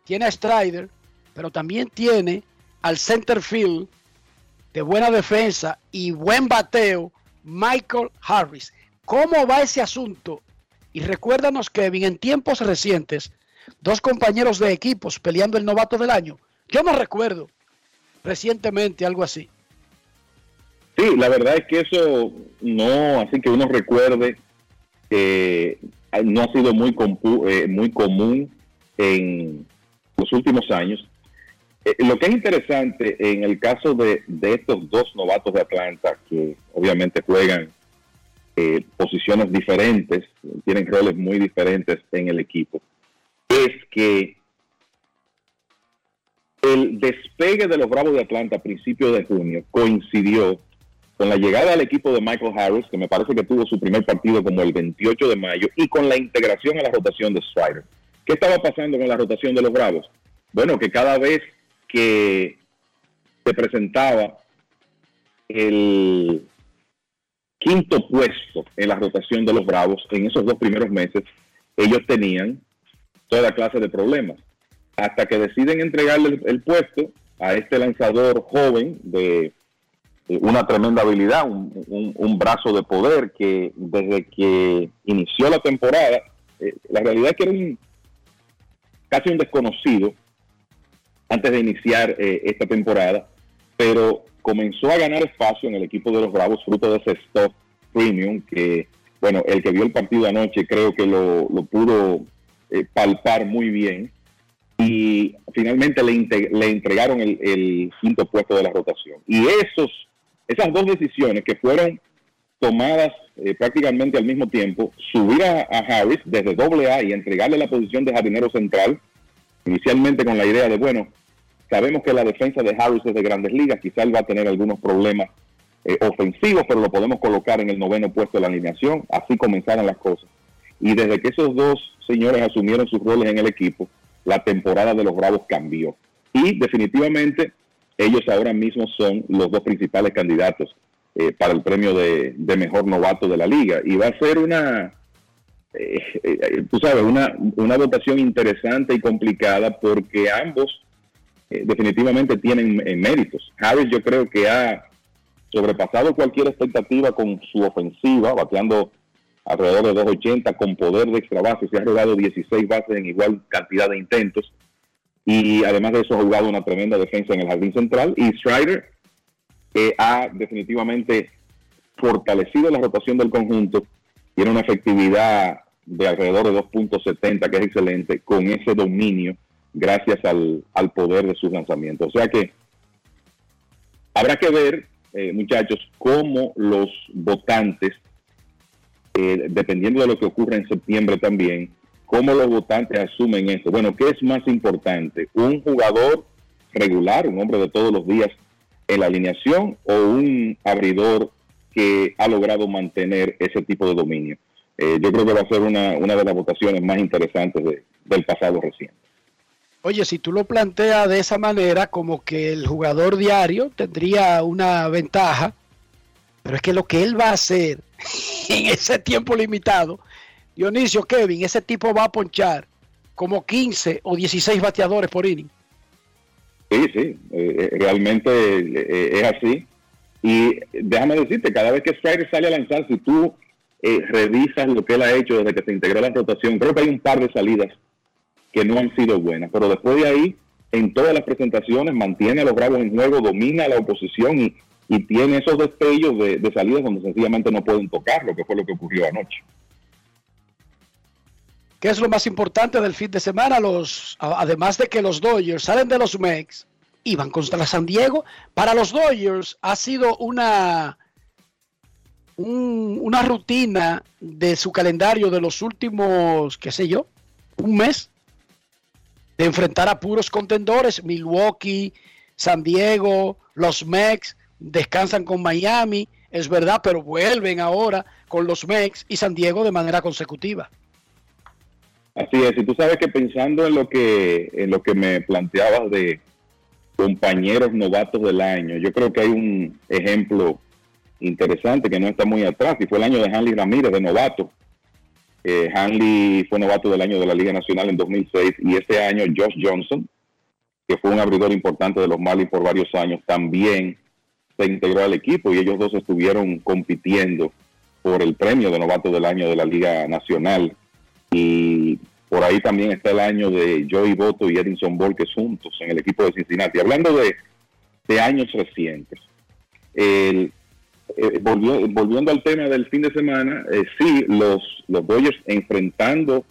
tiene a Strider, pero también tiene al center field de buena defensa y buen bateo, Michael Harris. ¿Cómo va ese asunto? Y recuérdanos, Kevin, en tiempos recientes, dos compañeros de equipos peleando el novato del año. Yo no recuerdo recientemente, algo así. Sí, la verdad es que eso no, así que uno recuerde que no ha sido muy, eh, muy común en los últimos años. Eh, lo que es interesante en el caso de, estos dos novatos de Atlanta, que obviamente juegan eh, posiciones diferentes, tienen roles muy diferentes en el equipo, es que el despegue de los Bravos de Atlanta a principios de junio coincidió con la llegada al equipo de Michael Harris, que me parece que tuvo su primer partido como el 28 de mayo, y con la integración a la rotación de Strider. ¿Qué estaba pasando con la rotación de los Bravos? Bueno, que cada vez que se presentaba el quinto puesto en la rotación de los Bravos, en esos dos primeros meses, ellos tenían toda clase de problemas hasta que deciden entregarle el, puesto a este lanzador joven de una tremenda habilidad, un, brazo de poder que desde que inició la temporada, eh, la realidad es que era un, casi un desconocido antes de iniciar eh, esta temporada, pero comenzó a ganar espacio en el equipo de los Bravos, fruto de ese stock premium que, bueno, el que vio el partido anoche creo que lo, lo pudo eh, palpar muy bien y finalmente le, entregaron el, quinto puesto de la rotación. Y esos, esas dos decisiones que fueron tomadas eh, prácticamente al mismo tiempo, subir a, Harris desde doble A y entregarle la posición de jardinero central, inicialmente con la idea de, bueno, sabemos que la defensa de Harris es de grandes ligas, quizás va a tener algunos problemas eh, ofensivos, pero lo podemos colocar en el noveno puesto de la alineación, así comenzaron las cosas. Y desde que esos dos señores asumieron sus roles en el equipo, la temporada de los Bravos cambió. Y definitivamente ellos ahora mismo son los dos principales candidatos eh, para el premio de, mejor novato de la liga. Y va a ser una, eh, eh, tú sabes, una, votación interesante y complicada porque ambos eh, definitivamente tienen méritos. Harris yo creo que ha sobrepasado cualquier expectativa con su ofensiva, bateando alrededor de 2.80 con poder de extra base, se ha robado 16 bases en igual cantidad de intentos. Y además de eso ha jugado una tremenda defensa en el jardín central. Y Strider eh, ha definitivamente fortalecido la rotación del conjunto, tiene una efectividad de alrededor de 2.70 que es excelente con ese dominio gracias al, al poder de sus lanzamientos. O sea que habrá que ver, eh, muchachos, cómo los votantes eh, dependiendo de lo que ocurra en septiembre también, cómo los votantes asumen esto. Bueno, ¿qué es más importante? ¿Un jugador regular, un hombre de todos los días en la alineación o un abridor que ha logrado mantener ese tipo de dominio? Eh, yo creo que va a ser una, de las votaciones más interesantes de- del pasado reciente. Oye, si tú lo planteas de esa manera, como que el jugador diario tendría una ventaja, pero es que lo que él va a hacer en ese tiempo limitado, Dionisio, Kevin, ese tipo va a ponchar como 15 o 16 bateadores por inning. Sí, sí, eh, eh, realmente eh, es así. Y déjame decirte, cada vez que Strider sale a lanzar, si tú eh, revisas lo que él ha hecho desde que se integró a la rotación, creo que hay un par de salidas que no han sido buenas, pero después de ahí, en todas las presentaciones, mantiene a los Bravos en juego, domina a la oposición y, y tiene esos destellos de, de salidas donde sencillamente no pueden tocar, lo que fue lo que ocurrió anoche. ¿Qué es lo más importante del fin de semana? Los, además de que los Dodgers salen de los Mex y van contra San Diego, para los Dodgers ha sido una, un- una rutina de su calendario de los últimos, qué sé yo, un mes, de enfrentar a puros contendores, Milwaukee, San Diego, los Mex, descansan con Miami, es verdad, pero vuelven ahora con los Mex y San Diego de manera consecutiva. Así es, y tú sabes que pensando en lo que en lo que me planteabas de compañeros novatos del año, yo creo que hay un ejemplo interesante que no está muy atrás, y fue el año de Hanley Ramírez de novato. Eh, Hanley fue novato del año de la Liga Nacional en 2006 y este año Josh Johnson, que fue un abridor importante de los Marlins por varios años, también se integró al equipo y ellos dos estuvieron compitiendo por el premio de novato del año de la Liga Nacional y por ahí también está el año de Joey Boto y Edinson Volquez juntos en el equipo de Cincinnati. Hablando de, de años recientes, eh, volviendo al tema del fin de semana, eh, sí, los, los Dodgers enfrentando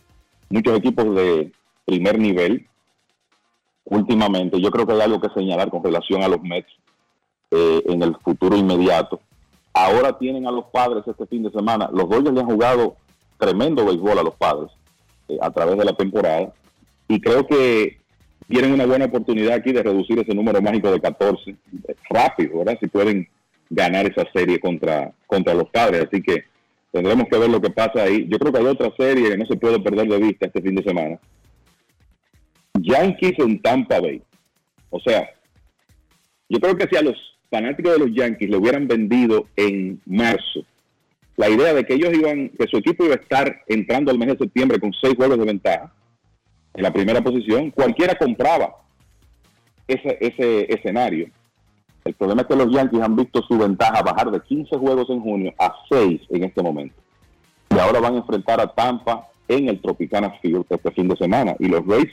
muchos equipos de primer nivel últimamente, yo creo que hay algo que señalar con relación a los Mets eh, en el futuro inmediato. Ahora tienen a los padres este fin de semana. Los Dodgers le han jugado tremendo béisbol a los padres eh, a través de la temporada y creo que tienen una buena oportunidad aquí de reducir ese número mágico de 14 eh, rápido, ¿verdad? Si pueden ganar esa serie contra, contra los padres. Así que tendremos que ver lo que pasa ahí. Yo creo que hay otra serie que no se puede perder de vista este fin de semana. Yankees en Tampa Bay. O sea, yo creo que si a los fanáticos de los Yankees le hubieran vendido en marzo la idea de que ellos iban, que su equipo iba a estar entrando al mes de septiembre con seis juegos de ventaja en la primera posición, cualquiera compraba ese, ese escenario. El problema es que los Yankees han visto su ventaja bajar de 15 juegos en junio a 6 en este momento. Y ahora van a enfrentar a Tampa en el Tropicana Field este fin de semana. Y los Rays,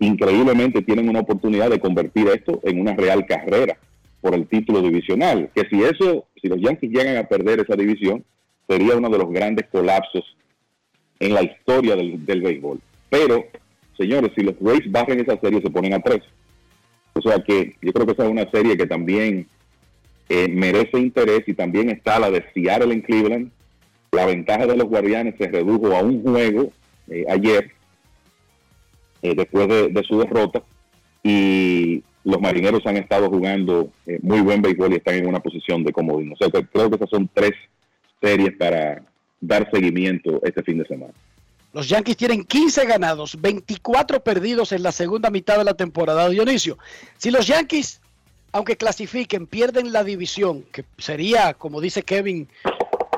increíblemente, tienen una oportunidad de convertir esto en una real carrera por el título divisional. Que si eso, si los Yankees llegan a perder esa división, sería uno de los grandes colapsos en la historia del, del béisbol. Pero, señores, si los Rays barren esa serie, se ponen a tres. O sea que yo creo que esa es una serie que también eh, merece interés y también está la de Seattle en Cleveland. La ventaja de los Guardianes se redujo a un juego eh, ayer, eh, después de, de su derrota, y los marineros han estado jugando eh, muy buen béisbol y están en una posición de comodín. O sea que creo que esas son tres series para dar seguimiento este fin de semana. Los Yankees tienen 15 ganados, 24 perdidos en la segunda mitad de la temporada. Dionisio, si los Yankees, aunque clasifiquen, pierden la división, que sería, como dice Kevin,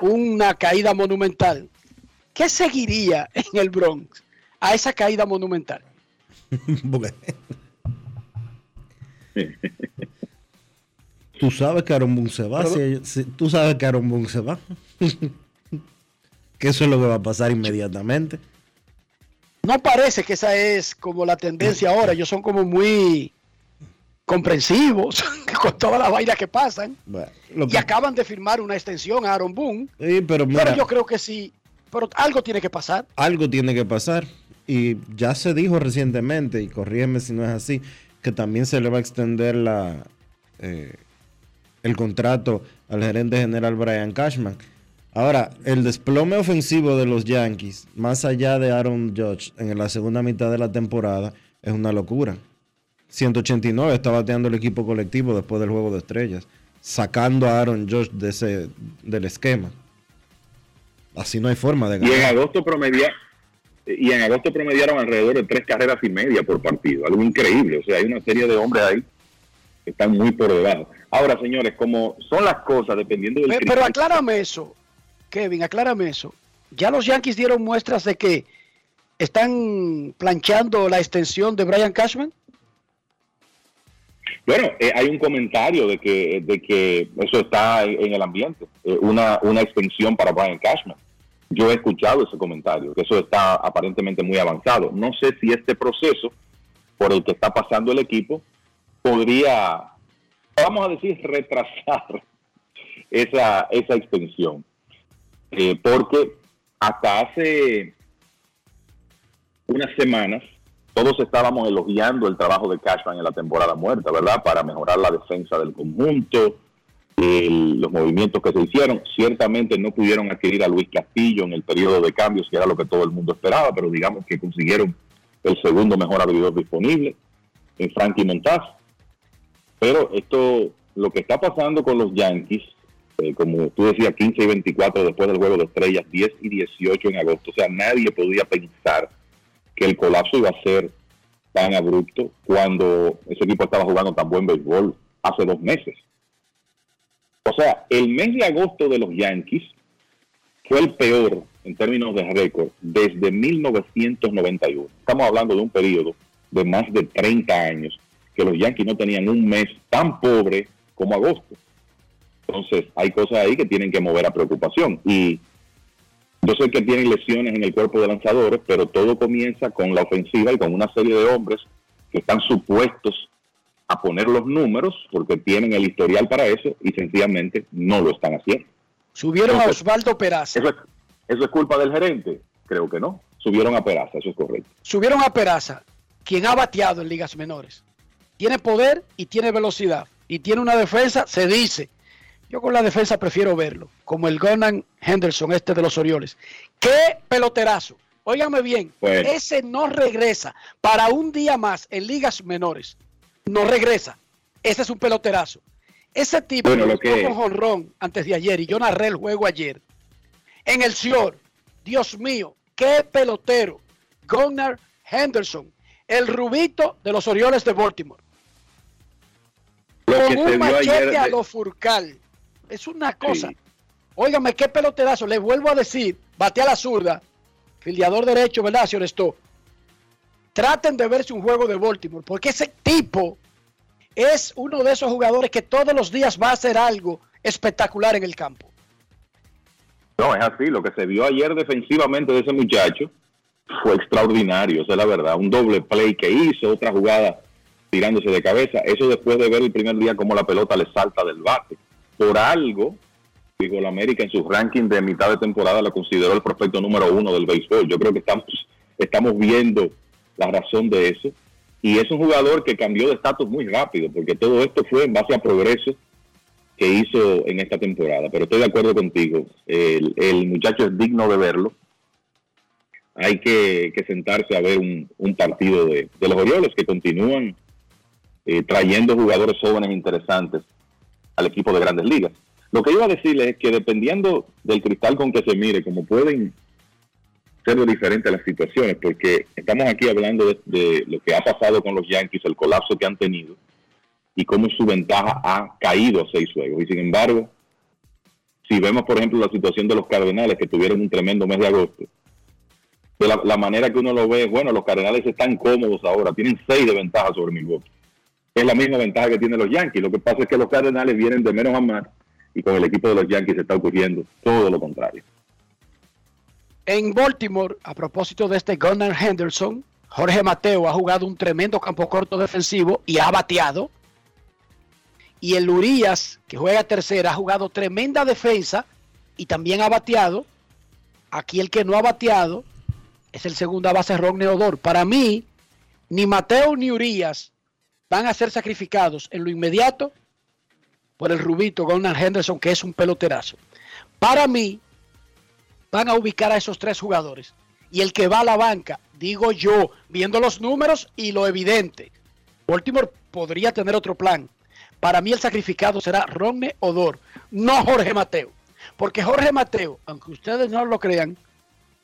una caída monumental, ¿qué seguiría en el Bronx a esa caída monumental? Tú sabes que Aaron Boone se va. si- si- tú sabes que Aaron Boone se va. que eso es lo que va a pasar inmediatamente. No parece que esa es como la tendencia ahora. Ellos son como muy comprensivos con todas las vainas que pasan. lo Y acaban de firmar una extensión a Aaron Boone. Sí, pero mira, Pero yo creo que sí. Pero algo tiene que pasar. algo tiene que pasar. Y ya se dijo recientemente, y corrígeme si no es así, que también se le va a extender la eh, el contrato al gerente general Brian Cashman. Ahora, el desplome ofensivo de los Yankees, más allá de Aaron Judge en la segunda mitad de la temporada, es una locura. 189 está bateando el equipo colectivo después del juego de estrellas, sacando a Aaron Judge de ese, del esquema. Así no hay forma de Y en ganar. agosto promedia y en agosto promediaron alrededor de tres carreras y media por partido, algo increíble. O sea, hay una serie de hombres ahí que están muy por debajo. Ahora, señores, como son las cosas, dependiendo del Pe- Pero criterio- aclárame eso, Kevin, aclárame eso. Ya los Yankees dieron muestras de que están planchando la extensión de Brian Cashman. Bueno, eh, hay un comentario de que, de que eso está en, en el ambiente, eh, una, una extensión para Brian Cashman. Yo he escuchado ese comentario, que eso está aparentemente muy avanzado. No sé si este proceso por el que está pasando el equipo podría, vamos a decir, retrasar esa, esa extensión. Eh, porque hasta hace unas semanas todos estábamos elogiando el trabajo de Cashman en la temporada muerta, ¿verdad? Para mejorar la defensa del conjunto, el- los movimientos que se hicieron. Ciertamente no pudieron adquirir a Luis Castillo en el periodo de cambios, que era lo que todo el mundo esperaba, pero digamos que consiguieron el segundo mejor abridor disponible en Frankie Montaz. Pero esto, lo que está pasando con los Yankees, eh, como tú decías, 15 y 24 después del juego de estrellas, 10 y 18 en agosto, o sea, nadie podía pensar que el colapso iba a ser tan abrupto cuando ese equipo estaba jugando tan buen béisbol hace dos meses. O sea, el mes de agosto de los Yankees fue el peor en términos de récord desde 1991. Estamos hablando de un periodo de más de 30 años que los Yankees no tenían un mes tan pobre como agosto. Entonces, hay cosas ahí que tienen que mover a preocupación. Y yo sé que tienen lesiones en el cuerpo de lanzadores, pero todo comienza con la ofensiva y con una serie de hombres que están supuestos a poner los números porque tienen el historial para eso y sencillamente no lo están haciendo. Subieron a Osvaldo Peraza. ¿Eso es, ¿Eso es culpa del gerente? Creo que no. Subieron a Peraza, eso es correcto. Subieron a Peraza, quien ha bateado en ligas menores. Tiene poder y tiene velocidad. Y tiene una defensa, se dice. Yo con la defensa prefiero verlo, como el Gonan Henderson, este de los Orioles. ¡Qué peloterazo! Óigame bien, Bueno. ese no regresa para un día más en ligas menores. No regresa. Ese es un peloterazo. Ese tipo Bueno, lo que- con jonrón antes de ayer y yo narré el juego ayer. En el Sior, Dios mío, qué pelotero. Gunnar Henderson, el rubito de los Orioles de Baltimore. Lo con que un machete ayer a lo furcal. Es una cosa. Óigame, qué peloterazo. Les vuelvo a decir, bate a la zurda. Filiador derecho, ¿verdad, señor Esto? Traten de verse un juego de Baltimore, porque ese tipo es uno de esos jugadores que todos los días va a hacer algo espectacular en el campo. No, es así. Lo que se vio ayer defensivamente de ese muchacho fue extraordinario, esa es la verdad. Un doble play que hizo, otra jugada tirándose de cabeza. Eso después de ver el primer día cómo la pelota le salta del bate. Por algo, digo, la América en su ranking de mitad de temporada lo consideró el prospecto número uno del béisbol. Yo creo que estamos, estamos viendo la razón de eso. Y es un jugador que cambió de estatus muy rápido, porque todo esto fue en base a progreso que hizo en esta temporada. Pero estoy de acuerdo contigo, el, el muchacho es digno de verlo. Hay que, que sentarse a ver un, un partido de, los Orioles que continúan eh, trayendo jugadores jóvenes interesantes al equipo de grandes ligas. Lo que iba a decirles es que dependiendo del cristal con que se mire, como pueden ser diferentes las situaciones, porque estamos aquí hablando de, lo que ha pasado con los Yankees, el colapso que han tenido y cómo su ventaja ha caído a seis juegos. Y sin embargo, si vemos, por ejemplo, la situación de los Cardenales, que tuvieron un tremendo mes de agosto, la, manera que uno lo ve, bueno, los Cardenales están cómodos ahora, tienen seis de ventaja sobre Milwaukee. Es la misma ventaja que tienen los Yankees. Lo que pasa es que los Cardenales vienen de menos a más y con el equipo de los Yankees está ocurriendo todo lo contrario. En Baltimore, a propósito de este Gunnar Henderson, Jorge Mateo ha jugado un tremendo campo corto defensivo y ha bateado. Y el Urias, que juega tercera, ha jugado tremenda defensa y también ha bateado. Aquí el que no ha bateado es el segunda base Ron Neodor. Para mí, ni Mateo ni Urias van a ser sacrificados en lo inmediato por el rubito Gunnar Henderson, que es un peloterazo. Para mí, van a ubicar a esos tres jugadores. Y el que va a la banca, digo yo, viendo los números y lo evidente, Baltimore podría tener otro plan. Para mí el sacrificado será Ronne Odor, no Jorge Mateo. Porque Jorge Mateo, aunque ustedes no lo crean,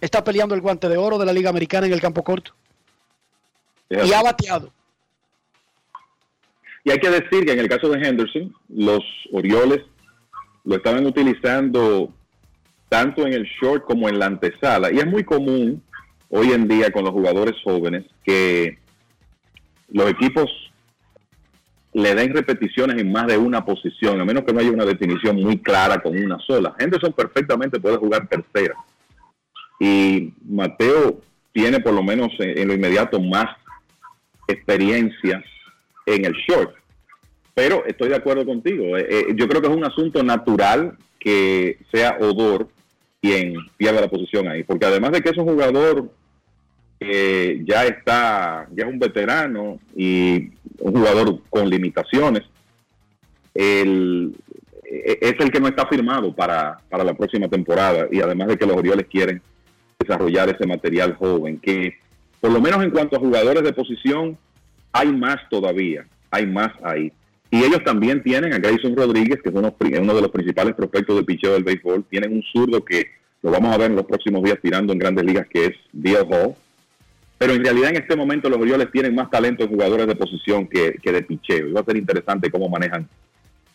está peleando el guante de oro de la Liga Americana en el campo corto. Y ha bateado. Y hay que decir que en el caso de Henderson, los Orioles lo estaban utilizando tanto en el short como en la antesala. Y es muy común hoy en día con los jugadores jóvenes que los equipos le den repeticiones en más de una posición, a menos que no haya una definición muy clara con una sola. Henderson perfectamente puede jugar tercera. Y Mateo tiene por lo menos en, lo inmediato más experiencia en el short. Pero estoy de acuerdo contigo. Eh, eh, yo creo que es un asunto natural que sea Odor quien pierda la posición ahí. Porque además de que es un jugador que ya está, ya es un veterano y un jugador con limitaciones, el, e, es el que no está firmado para, para la próxima temporada. Y además de que los Orioles quieren desarrollar ese material joven, que por lo menos en cuanto a jugadores de posición, hay más todavía, hay más ahí. Y ellos también tienen a Grayson Rodríguez, que es uno, de los principales prospectos de picheo del béisbol. Tienen un zurdo que lo vamos a ver en los próximos días tirando en grandes ligas, que es Dio Hall. Pero en realidad en este momento los Orioles tienen más talento en jugadores de posición que, que de picheo. Y va a ser interesante cómo manejan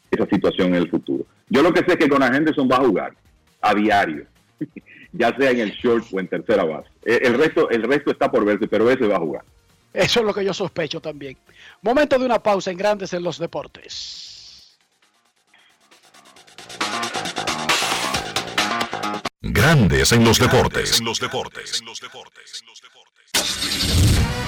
esa situación en el futuro. Yo lo que sé es que con Henderson va a jugar a diario, ya sea en el short o en tercera base. El resto, el resto está por verse, pero ese va a jugar. Eso es lo que yo sospecho también. Momento de una pausa en Grandes en los Deportes. Grandes en los deportes. En los deportes.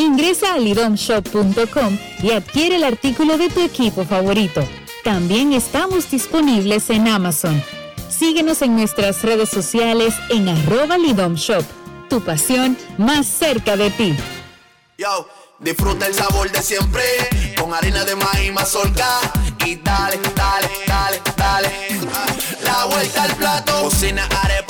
Ingresa a lidomshop.com y adquiere el artículo de tu equipo favorito. También estamos disponibles en Amazon. Síguenos en nuestras redes sociales en arroba lidomshop. Tu pasión más cerca de ti. Yo, disfruta el sabor de siempre con harina de maíz mazorca y dale, dale, dale, dale. La vuelta al plato, cocina arepa,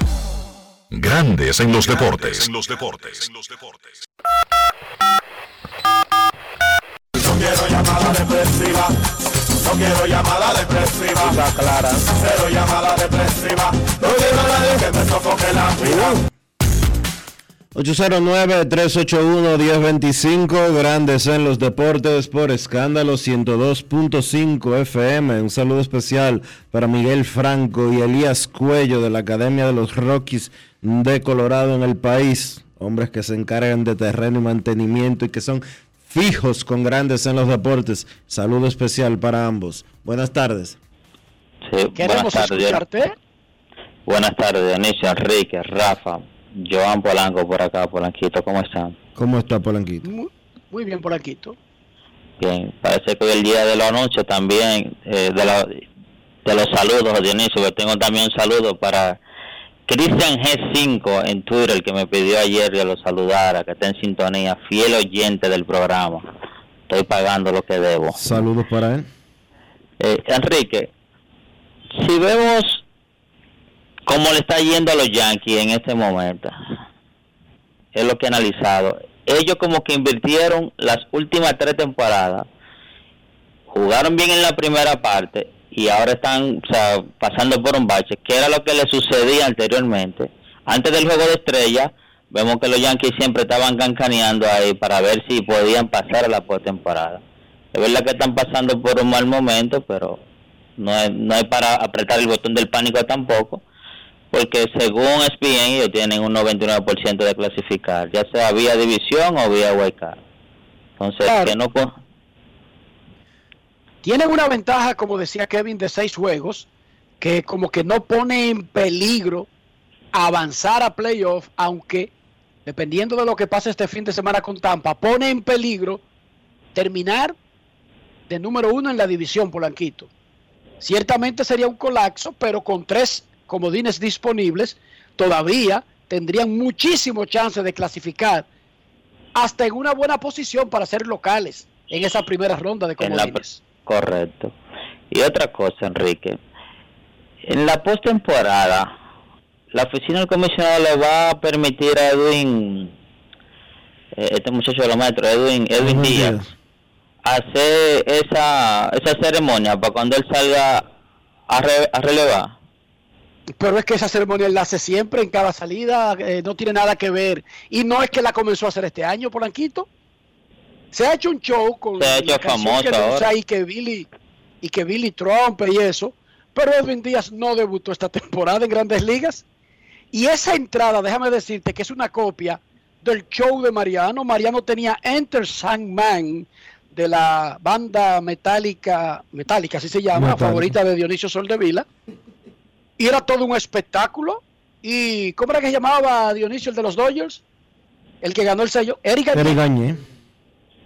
Grandes en los deportes. los deportes. No quiero llamada depresiva. No quiero llamada depresiva. Clara. Cero llamada depresiva. No quiero a nadie que me sofoque la vida. 809-381-1025, grandes en los deportes por escándalo 102.5 FM. Un saludo especial para Miguel Franco y Elías Cuello de la Academia de los Rockies de Colorado en el país. Hombres que se encargan de terreno y mantenimiento y que son fijos con grandes en los deportes. Saludo especial para ambos. Buenas tardes. Sí, Queremos buenas tardes. escucharte. Buenas tardes, Dionisio, Enrique, Rafa, Joan Polanco por acá, Polanquito, ¿cómo están? ¿Cómo está Polanquito? Muy, muy bien por aquí. tú. Bien, parece que hoy el día de la noche también, eh, de, la- de los saludos, Dionisio, que tengo también un saludo para Cristian G5 en Twitter, que me pidió ayer que lo saludara, que está en sintonía, fiel oyente del programa. Estoy pagando lo que debo. Saludos para él. Eh, Enrique, si vemos cómo le está yendo a los Yankees en este momento, es lo que he analizado. Ellos como que invirtieron las últimas tres temporadas, jugaron bien en la primera parte y ahora están o sea, pasando por un bache, que era lo que le sucedía anteriormente. Antes del juego de estrella, vemos que los Yankees siempre estaban cancaneando ahí para ver si podían pasar a la postemporada. Es verdad que están pasando por un mal momento, pero no es, no es para apretar el botón del pánico tampoco, porque según ESPN ellos tienen un 99% de clasificar, ya sea vía división o vía wildcard. Entonces, que no Tienen una ventaja, como decía Kevin, de seis juegos, que como que no pone en peligro avanzar a playoff, aunque dependiendo de lo que pase este fin de semana con Tampa, pone en peligro terminar de número uno en la división, Polanquito. Ciertamente sería un colapso, pero con tres comodines disponibles, todavía tendrían muchísimo chance de clasificar hasta en una buena posición para ser locales en esa primera ronda de comodines. correcto. Y otra cosa, Enrique, en la postemporada, la oficina del comisionado le va a permitir a Edwin, eh, este muchacho de los metros, Edwin, Edwin Díaz, días. hacer esa, esa ceremonia para cuando él salga a, re- a relevar. Pero es que esa ceremonia la hace siempre en cada salida, eh, no tiene nada que ver. Y no es que la comenzó a hacer este año, Polanquito. Se ha hecho un show con Se ha hecho la canción famoso que ahora. y que Billy y que Billy Trump y eso. Pero Edwin Díaz no debutó esta temporada en Grandes Ligas. Y esa entrada, déjame decirte que es una copia del show de Mariano. Mariano tenía Enter Sandman de la banda metálica, metálica así se llama, Metallica. favorita de Dionisio Soldevila. Y era todo un espectáculo. ¿Y cómo era que se llamaba Dionisio, el de los Dodgers? El que ganó el sello. Eric Gagne.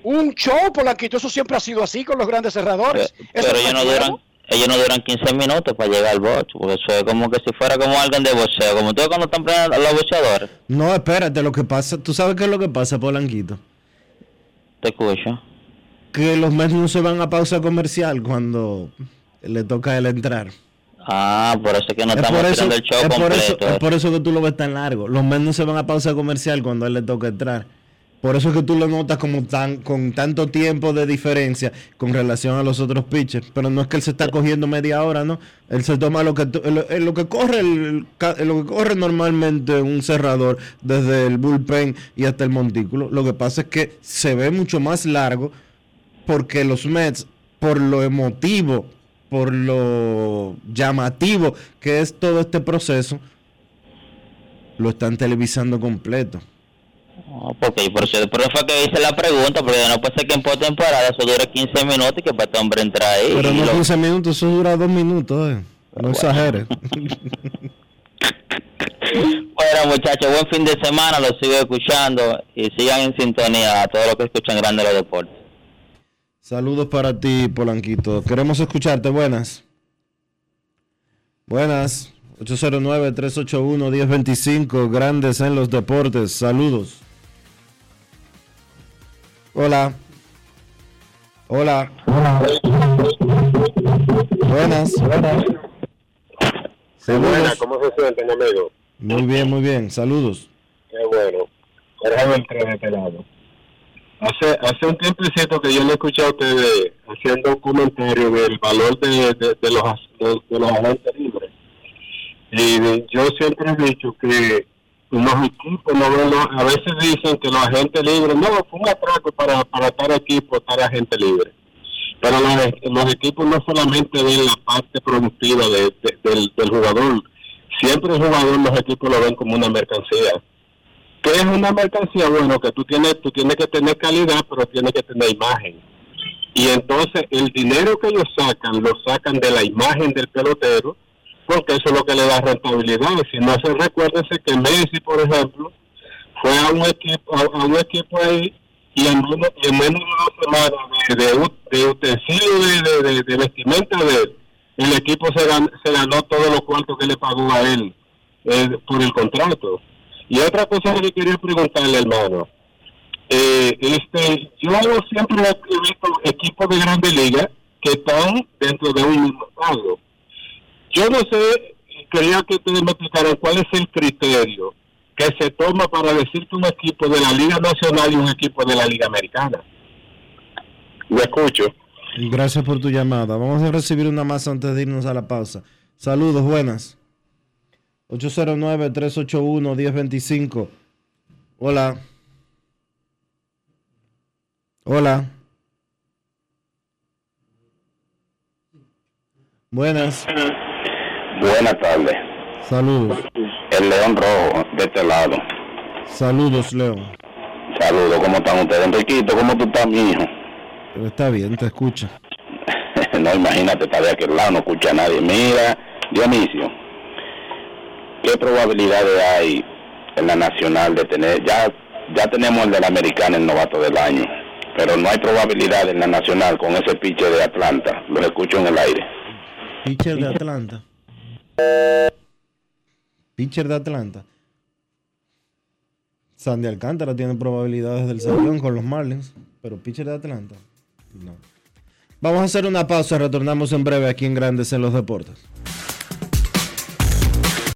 Un show, Polanquito. Eso siempre ha sido así con los grandes cerradores. Pero ellos no duran, ellos no duran 15 minutos para llegar al box, porque eso es como que si fuera como alguien de boxeo, como ustedes cuando están los boxeadores. No, espérate, lo que pasa, tú sabes qué es lo que pasa, Polanquito. Te escucho. Que los Mets no se van a pausa comercial cuando le toca a él entrar. Ah, por eso es que no Es estamos por, eso, tirando el show es, por completo. eso, es por eso que tú lo ves tan largo. Los Mets no se van a pausa comercial cuando a él le toca entrar. Por eso es que tú lo notas como tan con tanto tiempo de diferencia con relación a los otros pitchers. Pero no es que él se está cogiendo media hora, ¿no? Él se toma lo que, lo, lo que corre el, lo que corre normalmente un cerrador desde el bullpen y hasta el montículo. Lo que pasa es que se ve mucho más largo porque los Mets, por lo emotivo, por lo llamativo que es todo este proceso, lo están televisando completo. No, porque por eso, por eso fue que hice la pregunta, porque no puede ser que en postemporada eso dure 15 minutos y que para este hombre entrar ahí. Pero no lo- 15 minutos, eso dura dos minutos. eh. No exageres. Bueno, muchachos, buen fin de semana, los sigo escuchando y sigan en sintonía a todos los que escuchan Grandes los Deportes. Saludos para ti, Polanquito. Queremos escucharte. Buenas. Buenas. 809-381-1025. Grandes en los deportes. Saludos. Hola. Hola. Buenas. Saludos. ¿cómo se sienten, amigo? Muy bien, muy bien. Saludos. Qué bueno. Jorge Beltrán de este lado. Hace, hace un tiempecito que yo le escuché a ustedes haciendo un comentario del valor de, de, los, de, los agentes libres. Y yo siempre he dicho que los equipos, no ven a veces dicen que los agentes libres, no, fue un atraco para, para tal equipo, tal agente libre. Pero los, los equipos no solamente ven la parte productiva de- de- del, del jugador, siempre el jugador los equipos lo ven como una mercancía. ¿Qué es una mercancía? Bueno, que tú tienes, tú tienes que tener calidad, pero tienes que tener imagen. Y entonces el dinero que ellos sacan, lo sacan de la imagen del pelotero, porque eso es lo que le da rentabilidad. Si no se recuérdese que Messi, por ejemplo, fue a un equipo, a, un equipo ahí y en menos, de dos semanas de, de, de utensilio de, de, de- vestimenta de él, el equipo se, se ganó todos los cuartos que le pagó a él eh, por el contrato. Y otra cosa que quería preguntarle, hermano, eh, este, yo siempre he visto equipos de grandes ligas que están dentro de un mismo estado. Yo no sé, quería que ustedes me explicaran cuál es el criterio que se toma para decir que un equipo de la Liga Nacional y un equipo de la Liga Americana. Lo escucho. Gracias por tu llamada. Vamos a recibir una más antes de irnos a la pausa. Saludos, buenas. 809-381-1025. Hola. Hola. Buenas. Buenas tardes. Saludos. El León Rojo, de este lado. Saludos, León. Saludos, ¿cómo están ustedes? Enriquito, ¿cómo tú estás, mi hijo? Está bien, te escucha. no, imagínate, está de aquel lado, no escucha a nadie. Mira, Dionisio, ¿qué probabilidades hay en la nacional de tener, ya, ya tenemos el de la americana, el novato del año, pero no hay probabilidad en la nacional con ese piche de Atlanta, los escucho en el aire. Pitcher de Atlanta. Pitcher de Atlanta. Sandy Alcántara tiene probabilidades del salón con los Marlins, pero pitcher de Atlanta. No. Vamos a hacer una pausa, retornamos en breve aquí en Grandes en los Deportes.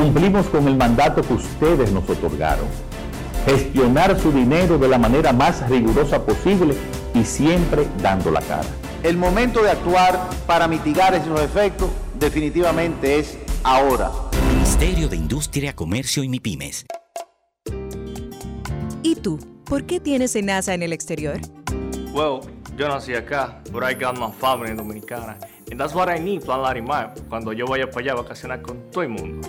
Cumplimos con el mandato que ustedes nos otorgaron. Gestionar su dinero de la manera más rigurosa posible y siempre dando la cara. El momento de actuar para mitigar esos efectos definitivamente es ahora. Ministerio de Industria, Comercio y MIPIMES. ¿Y tú? ¿Por qué tienes NASA en el exterior? Well, yo nací acá, but I got my family dominicana. And that's what I need, Plan Larimar, cuando yo vaya para allá a vacacionar con todo el mundo.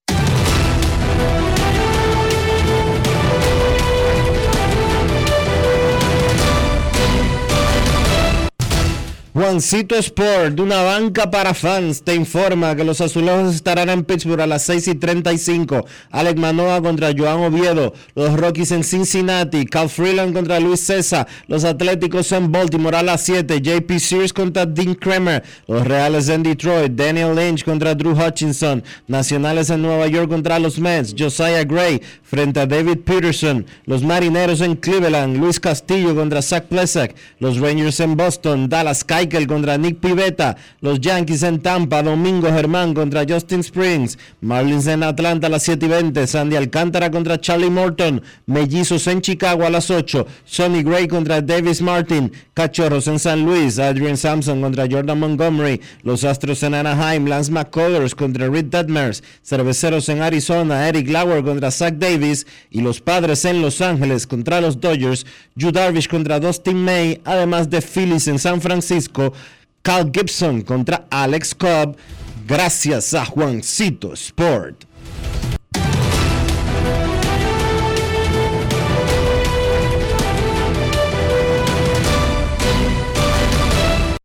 Juancito Sport, de una banca para fans, te informa que los azulejos estarán en Pittsburgh a las 6 y 35. Alex Manoa contra Joan Oviedo. Los Rockies en Cincinnati. Cal Freeland contra Luis César. Los Atléticos en Baltimore a las 7. JP Sears contra Dean Kramer. Los Reales en Detroit. Daniel Lynch contra Drew Hutchinson. Nacionales en Nueva York contra los Mets. Josiah Gray frente a David Peterson. Los Marineros en Cleveland. Luis Castillo contra Zach Plesak. Los Rangers en Boston. Dallas Keuchel contra Nick Pivetta. Los Yankees en Tampa. Domingo Germán contra Justin Springs. Marlins en Atlanta a las 7 y 20. Sandy Alcántara contra Charlie Morton. Mellizos en Chicago a las 8. Sonny Gray contra Davis Martin. Cachorros en San Luis. Adrian Sampson contra Jordan Montgomery. Los Astros en Anaheim. Lance McCullers contra Reed Detmers. Cerveceros en Arizona. Eric Lauer contra Zach Davis. Y los Padres en Los Ángeles contra los Dodgers. Yu Darvish contra Dustin May. Además de Phillies en San Francisco. Cal Gibson contra Alex Cobb. Gracias a Juancito Sport.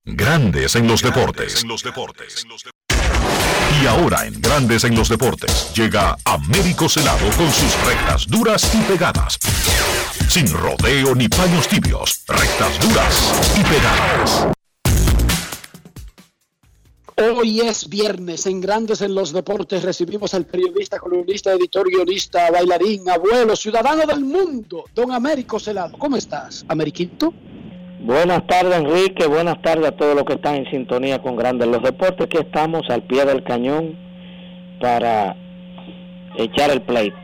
Grandes en los deportes. Y ahora en Grandes en los deportes llega Américo Celado con sus rectas duras y pegadas. Sin rodeo ni paños tibios, rectas duras y pegadas. Hoy es viernes en Grandes en los Deportes. Recibimos al periodista, columnista, editor, guionista, bailarín, abuelo, ciudadano del mundo, don Américo Celado. ¿Cómo estás, Ameriquito? Buenas tardes, Enrique. Buenas tardes a todos los que están en sintonía con Grandes los Deportes. Que estamos al pie del cañón para echar el pleito.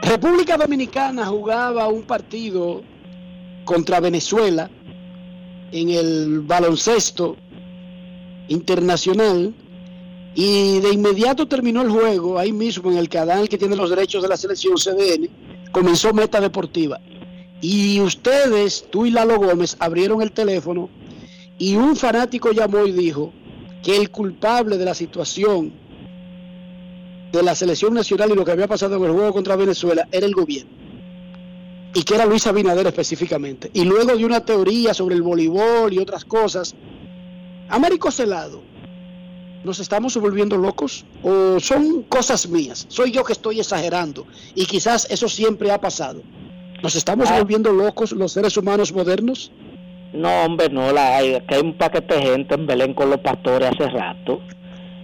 República Dominicana jugaba un partido contra Venezuela en el baloncesto internacional y de inmediato terminó el juego ahí mismo en el canal que tiene los derechos de la selección CDN comenzó Meta Deportiva y ustedes, tú y Lalo Gómez, abrieron el teléfono y un fanático llamó y dijo que el culpable de la situación de la selección nacional y lo que había pasado en el juego contra Venezuela era el gobierno. Y que era Luis Abinader específicamente. Y luego de una teoría sobre el voleibol y otras cosas, Américo Celado, ¿nos estamos volviendo locos? ¿O son cosas mías? Soy yo que estoy exagerando. Y quizás eso siempre ha pasado. ¿Nos estamos volviendo locos los seres humanos modernos? No, hombre, no, la, hay, que hay un paquete de gente en Belén con los pastores hace rato.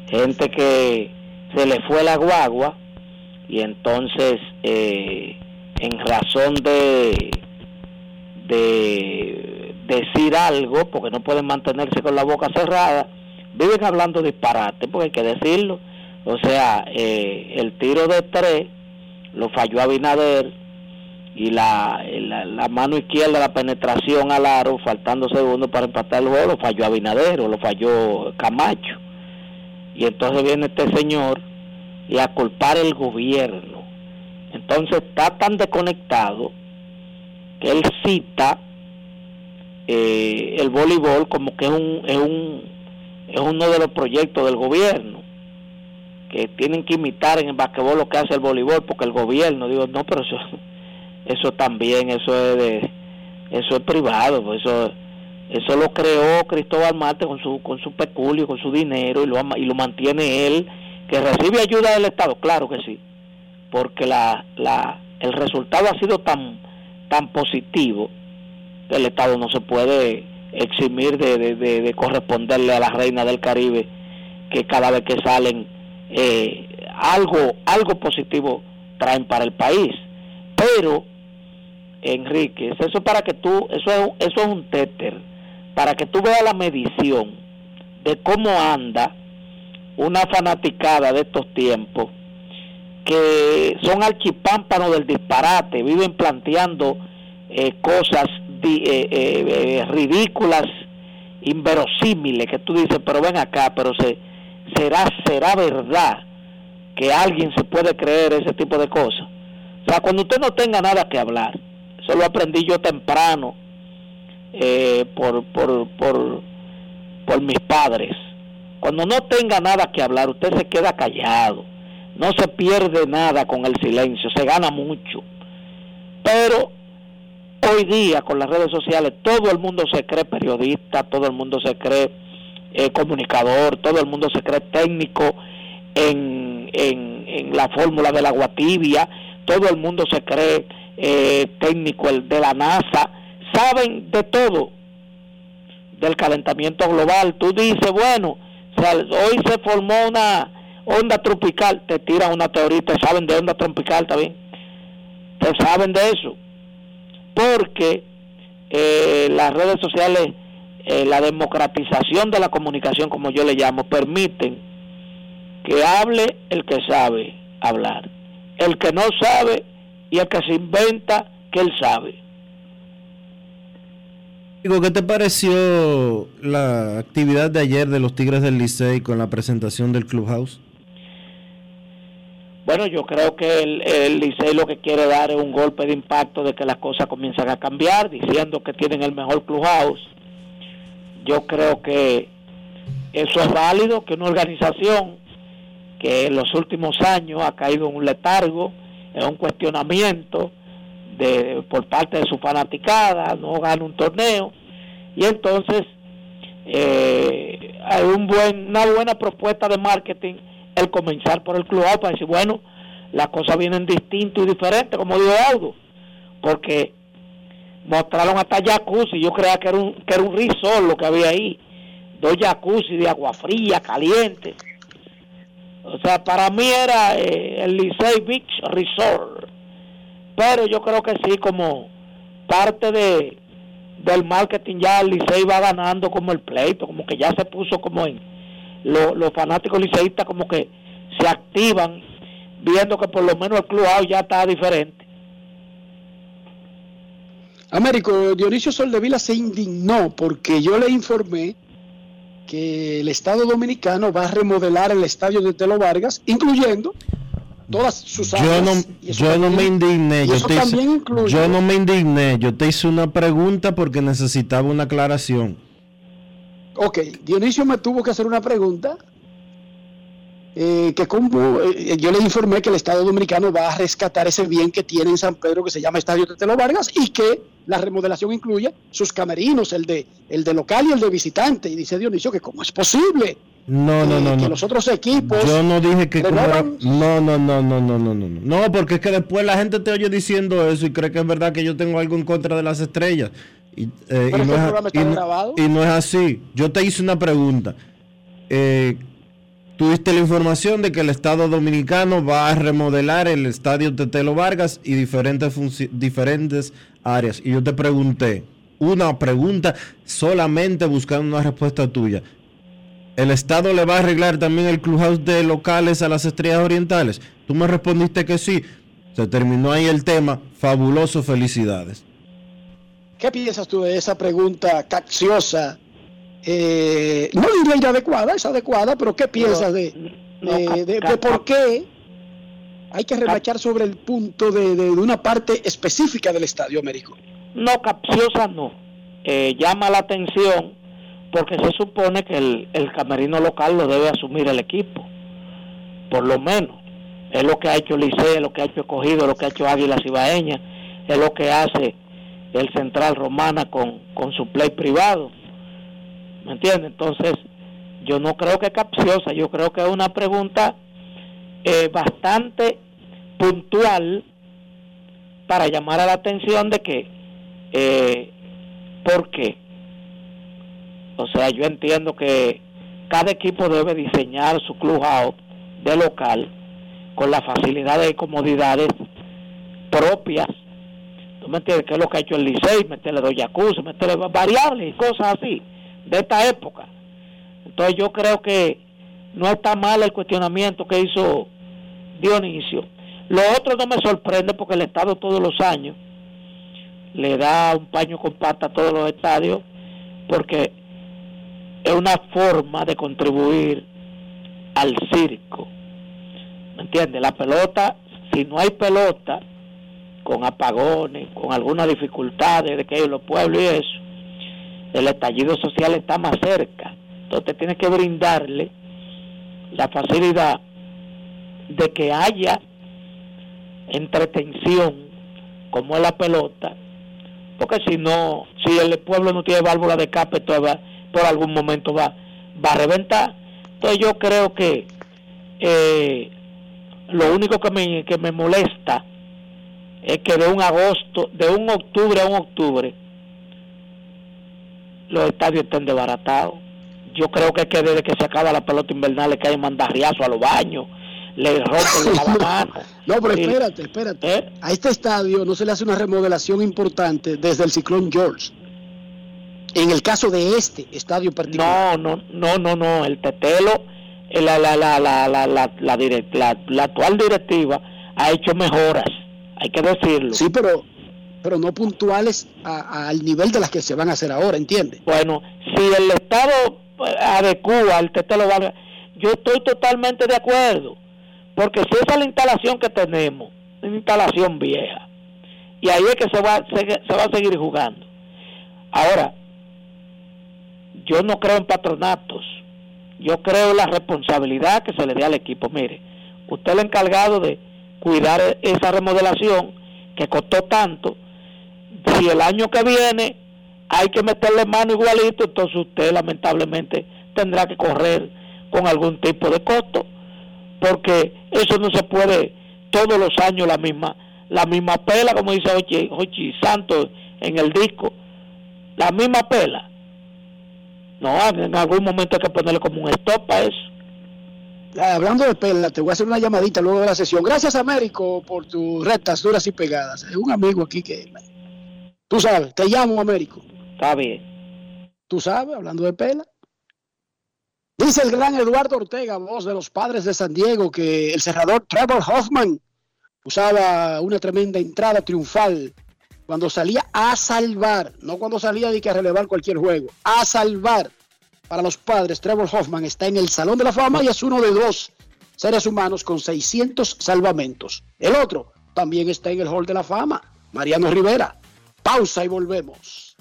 Gente que se le fue la guagua y entonces, eh, en razón de, de decir algo, porque no pueden mantenerse con la boca cerrada, viven hablando disparate, porque hay que decirlo. O sea, eh, el tiro de tres lo falló Abinader y la, la, mano izquierda, la penetración al aro, faltando segundos para empatar el juego, lo falló Abinadero, lo falló Camacho. Y entonces viene este señor y a culpar el gobierno. Entonces está tan desconectado que él cita eh, el voleibol como que es un, es un es uno de los proyectos del gobierno que tienen que imitar en el basquetbol lo que hace el voleibol porque el gobierno digo no pero eso eso también eso es de eso es privado pues eso eso lo creó Cristóbal Marte con su con su peculio con su dinero y lo y lo mantiene él que recibe ayuda del Estado claro que sí porque la la el resultado ha sido tan tan positivo que el Estado no se puede eximir de, de, de, corresponderle a la reina del Caribe que cada vez que salen eh, algo algo positivo traen para el país. Pero Enrique eso para que tú eso es, eso es un téter para que tú veas la medición de cómo anda una fanaticada de estos tiempos que son archipámpanos del disparate viven planteando eh, cosas eh, eh, ridículas, inverosímiles, que tú dices, pero ven acá, pero se, será, será verdad que alguien se puede creer ese tipo de cosas. O sea, cuando usted no tenga nada que hablar, eso lo aprendí yo temprano eh, por, por, por, mis padres. Cuando no tenga nada que hablar, usted se queda callado. No se pierde nada con el silencio, se gana mucho. Pero hoy día con las redes sociales todo el mundo se cree periodista, todo el mundo se cree eh, comunicador, todo el mundo se cree técnico en, en, la fórmula del agua tibia, todo el mundo se cree eh, técnico de la NASA, saben de todo del calentamiento global. Tú dices, bueno, hoy se formó una onda tropical, te tiran una teoría, te saben de onda tropical también, te saben de eso. Porque eh, las redes sociales, eh, la democratización de la comunicación, como yo le llamo, permiten que hable el que sabe hablar, el que no sabe y el que se inventa que él sabe. ¿qué te pareció la actividad de ayer de los Tigres del Licey con la presentación del Clubhouse? Bueno, yo creo que el, el Licey lo que quiere dar es un golpe de impacto de que las cosas comienzan a cambiar, diciendo que tienen el mejor clubhouse. Yo creo que eso es válido, que una organización que en los últimos años ha caído en un letargo, en un cuestionamiento de, por parte de su fanaticada, no gana un torneo, y entonces eh, hay un buen, una buena propuesta de marketing el comenzar por el club para decir, bueno, las cosas vienen distintas y diferentes, como dijo Audo, porque mostraron hasta jacuzzi, yo creía que era un, que era un resort lo que había ahí, dos jacuzzi de agua fría, caliente. O sea, para mí era eh, el Licey Beach Resort. Pero yo creo que sí, como parte de del marketing ya el Licey va ganando como el pleito, como que ya se puso como en los fanáticos liceístas como que se activan viendo que por lo menos el club ya está diferente. Américo, Dionisio Soldevila se indignó porque yo le informé que el Estado Dominicano va a remodelar el estadio de Telo Vargas, incluyendo todas sus áreas. Yo no, yo no me indigné, yo, te hice, yo no me indigné, yo te hice una pregunta porque necesitaba una aclaración. Ok, Dionisio me tuvo que hacer una pregunta. Eh, que como eh, yo le informé que el Estado Dominicano va a rescatar ese bien que tiene en San Pedro que se llama Estadio Tetelo Vargas y que la remodelación incluye sus camerinos, el de el de local y el de visitante. Y dice Dionisio que cómo es posible. No, no, no, que los otros equipos. Yo no dije que. No, no, no, no, no, no, no. No, porque es que después la gente te oye diciendo eso y cree que es verdad que yo tengo algo en contra de las estrellas. Y, eh, y, no es, y, no es, así. Yo te hice una pregunta. Eh, Tuviste la información de que el Estado Dominicano va a remodelar el estadio Tetelo Vargas y diferentes, diferentes áreas. Y yo te pregunté, una pregunta solamente buscando una respuesta tuya. ¿El Estado le va a arreglar también el clubhouse de locales a las estrellas orientales? Tú me respondiste que sí. Se terminó ahí el tema. Fabuloso, felicidades. ¿Qué piensas tú de esa pregunta capciosa? Eh, no diría inadecuada, es adecuada, pero ¿qué piensas de, de, de- de por qué hay que remachar sobre el punto de, una parte específica del estadio, Américo? No, capciosa no. Eh, llama la atención porque se supone que el, el camerino local lo debe asumir el equipo. Por lo menos. Es lo que ha hecho Licey, es lo que ha hecho Cogido, es lo que ha hecho Águilas Ibaeñas, es lo que hace el Central Romana con, con su play privado. ¿Me entiendes? Entonces, yo no creo que es capciosa, yo creo que es una pregunta eh, bastante puntual para llamar a la atención de que, eh, ¿por qué? O sea, yo entiendo que cada equipo debe diseñar su clubhouse de local con las facilidades y comodidades propias. ¿Tú me entiendes? Que es lo que ha hecho el Licey, meterle dos jacuzzi, meterle variables y cosas así, de esta época. Entonces yo creo que no está mal el cuestionamiento que hizo Dionisio. Lo otro no me sorprende porque el Estado todos los años le da un paño con pata a todos los estadios porque es una forma de contribuir al circo. ¿Me entiendes? La pelota, si no hay pelota, con apagones, con algunas dificultades de que hay en los pueblos y eso, el estallido social está más cerca. Entonces tienes que brindarle la facilidad de que haya entretención como es la pelota, porque si no, si el pueblo no tiene válvula de escape, por algún momento va, va a reventar. Entonces yo creo que eh, lo único que me, que me molesta es que de un agosto, de un octubre a un octubre, los estadios estén desbaratados. Yo creo que es que desde que se acaba la pelota invernal le caen mandarriazo a los baños, le rompen los lavamanos. No, pero espérate, espérate. ¿Eh? A este estadio no se le hace una remodelación importante desde el ciclón George. En el caso de este estadio particular. No, no, no, no, no, el Tetelo, eh, la, la, la, la, la, la, la, direct- la- la actual directiva ha hecho mejoras, hay que decirlo. Sí, pero, pero no puntuales al nivel de las que se van a hacer ahora, ¿entiendes? Bueno, si el Estado eh, adecua el valga- yo estoy totalmente de acuerdo, porque si esa es la instalación que tenemos, una instalación vieja, y ahí es que se va, se, se va a seguir jugando. Ahora, yo no creo en patronatos, yo creo en la responsabilidad que se le dé al equipo. Mire, usted es el encargado de cuidar esa remodelación que costó tanto. Si el año que viene hay que meterle mano igualito, entonces usted lamentablemente tendrá que correr con algún tipo de costo, porque eso no se puede todos los años la misma la misma pela, como dice Hochi, Hochi Santos en el disco, la misma pela. No, en algún momento hay que ponerle como un stop a eso. Hablando de pela, te voy a hacer una llamadita luego de la sesión. Gracias, Américo, por tus rectas duras y pegadas. Es un amigo aquí que... Tú sabes, te llamo, Américo. Está bien. Tú sabes, hablando de pela. Dice el gran Eduardo Ortega, voz de los padres de San Diego, que el cerrador Trevor Hoffman usaba una tremenda entrada triunfal cuando salía a salvar, no cuando salía de que a relevar cualquier juego, a salvar para los padres. Trevor Hoffman está en el Salón de la Fama y es uno de dos seres humanos con 600 salvamentos. El otro también está en el Hall de la Fama, Mariano Rivera. Pausa y volvemos.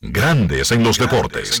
Grandes en los deportes.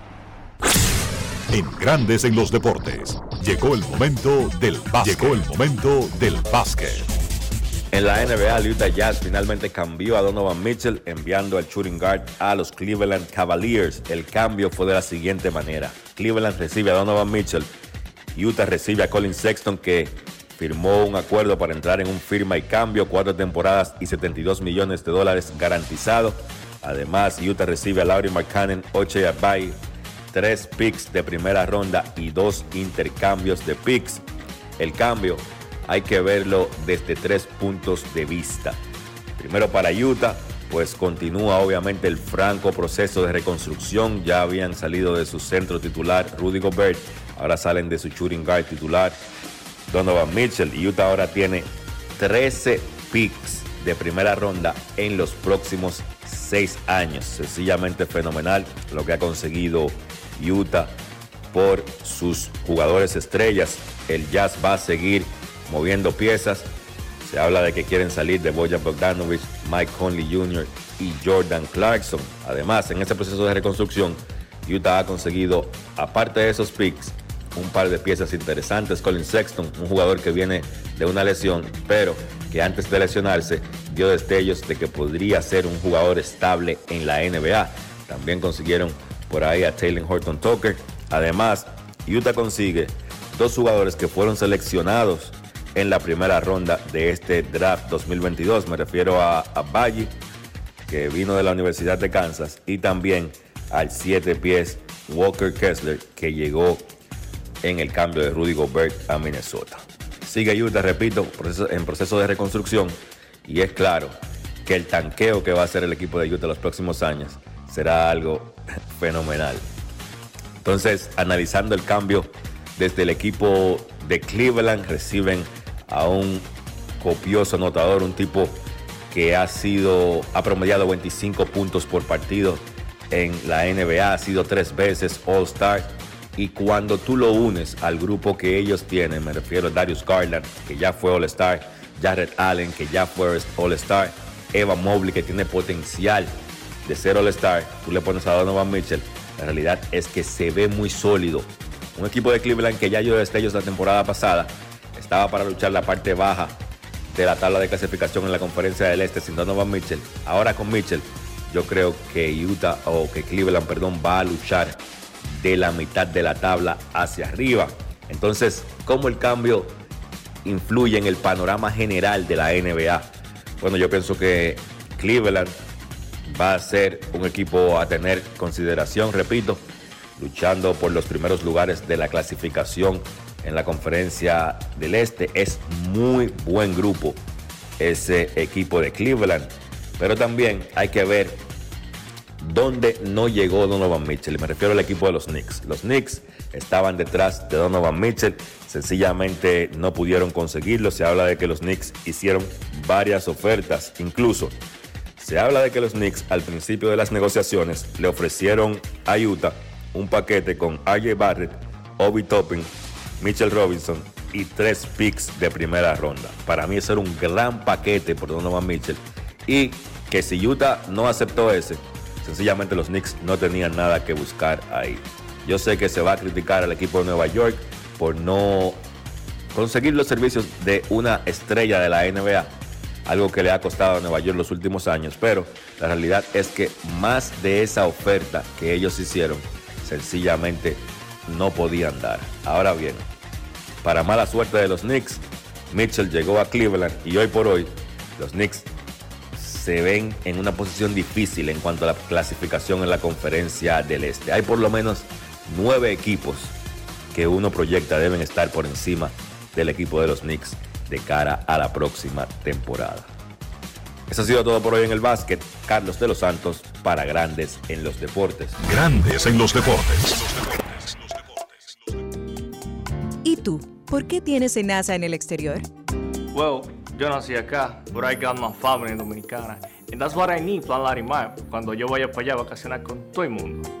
En Grandes en los Deportes. Llegó el momento del básquet. Llegó el momento del básquet. En la NBA, el Utah Jazz finalmente cambió a Donovan Mitchell enviando al shooting guard a los Cleveland Cavaliers. El cambio fue de la siguiente manera. Cleveland recibe a Donovan Mitchell, Utah recibe a Colin Sexton que firmó un acuerdo para entrar en un firma y cambio, cuatro temporadas y 72 millones de dólares garantizado. Además, Utah recibe a Laurie McCannon, Oche Abai, tres picks de primera ronda y dos intercambios de picks. El cambio hay que verlo desde tres puntos de vista. Primero para Utah, pues continúa obviamente el franco proceso de reconstrucción. Ya habían salido de su centro titular Rudy Gobert, ahora salen de su shooting guard titular Donovan Mitchell. Utah ahora tiene 13 picks de primera ronda en los próximos seis años. Sencillamente fenomenal lo que ha conseguido Utah por sus jugadores estrellas. El Jazz va a seguir moviendo piezas. Se habla de que quieren salir de Bojan Bogdanovic, Mike Conley Jr. y Jordan Clarkson. Además, en este proceso de reconstrucción, Utah ha conseguido, aparte de esos picks, un par de piezas interesantes. Colin Sexton, un jugador que viene de una lesión, pero que antes de lesionarse dio destellos de que podría ser un jugador estable en la NBA. También consiguieron por ahí a Taylor Horton Tucker. Además, Utah consigue dos jugadores que fueron seleccionados en la primera ronda de este draft 2022. Me refiero a, a Valle, que vino de la Universidad de Kansas, y también al siete pies Walker Kessler, que llegó en el cambio de Rudy Gobert a Minnesota. Sigue Utah, repito, en proceso de reconstrucción, y es claro que el tanqueo que va a hacer el equipo de Utah los próximos años será algo fenomenal. Entonces, analizando el cambio desde el equipo de Cleveland, reciben a un copioso anotador, un tipo que ha sido, ha promediado 25 puntos por partido en la NBA, ha sido tres veces All-Star. Y cuando tú lo unes al grupo que ellos tienen, me refiero a Darius Garland, que ya fue All-Star, Jared Allen, que ya fue All-Star, Evan Mobley, que tiene potencial de ser All-Star, tú le pones a Donovan Mitchell, la realidad es que se ve muy sólido. Un equipo de Cleveland que ya dio destellos la temporada pasada, estaba para luchar la parte baja de la tabla de clasificación en la conferencia del Este sin Donovan Mitchell. Ahora con Mitchell, yo creo que Utah o que Cleveland, perdón, va a luchar de la mitad de la tabla hacia arriba. Entonces, ¿cómo el cambio influye en el panorama general de la NBA? Bueno, yo pienso que Cleveland va a ser un equipo a tener consideración, repito, luchando por los primeros lugares de la clasificación en la conferencia del Este. Es muy buen grupo ese equipo de Cleveland, pero también hay que ver dónde no llegó Donovan Mitchell. Me refiero al equipo de los Knicks. Los Knicks estaban detrás de Donovan Mitchell, sencillamente no pudieron conseguirlo. Se habla de que los Knicks hicieron varias ofertas, incluso se habla de que los Knicks al principio de las negociaciones le ofrecieron a Utah un paquete con RJ Barrett, Obi Toppin, Mitchell Robinson y tres picks de primera ronda. Para mí ese era un gran paquete por Donovan Mitchell. Y que si Utah no aceptó ese, sencillamente los Knicks no tenían nada que buscar ahí. Yo sé que se va a criticar al equipo de Nueva York por no conseguir los servicios de una estrella de la NBA, algo que le ha costado a Nueva York los últimos años, pero la realidad es que más de esa oferta que ellos hicieron, sencillamente no podían dar. Ahora bien, para mala suerte de los Knicks, Mitchell llegó a Cleveland y hoy por hoy los Knicks se ven en una posición difícil en cuanto a la clasificación en la conferencia del Este. Hay por lo menos nueve equipos que uno proyecta deben estar por encima del equipo de los Knicks de cara a la próxima temporada. Eso ha sido todo por hoy en el básquet. Carlos de los Santos para Grandes en los Deportes. Grandes en los Deportes. ¿Y tú? ¿Por qué tienes NASA en el exterior? Well, yo nací acá, but I got my family dominicana. And that's what I need, Plan Larimar, cuando yo vaya para allá a vacacionar con todo el mundo.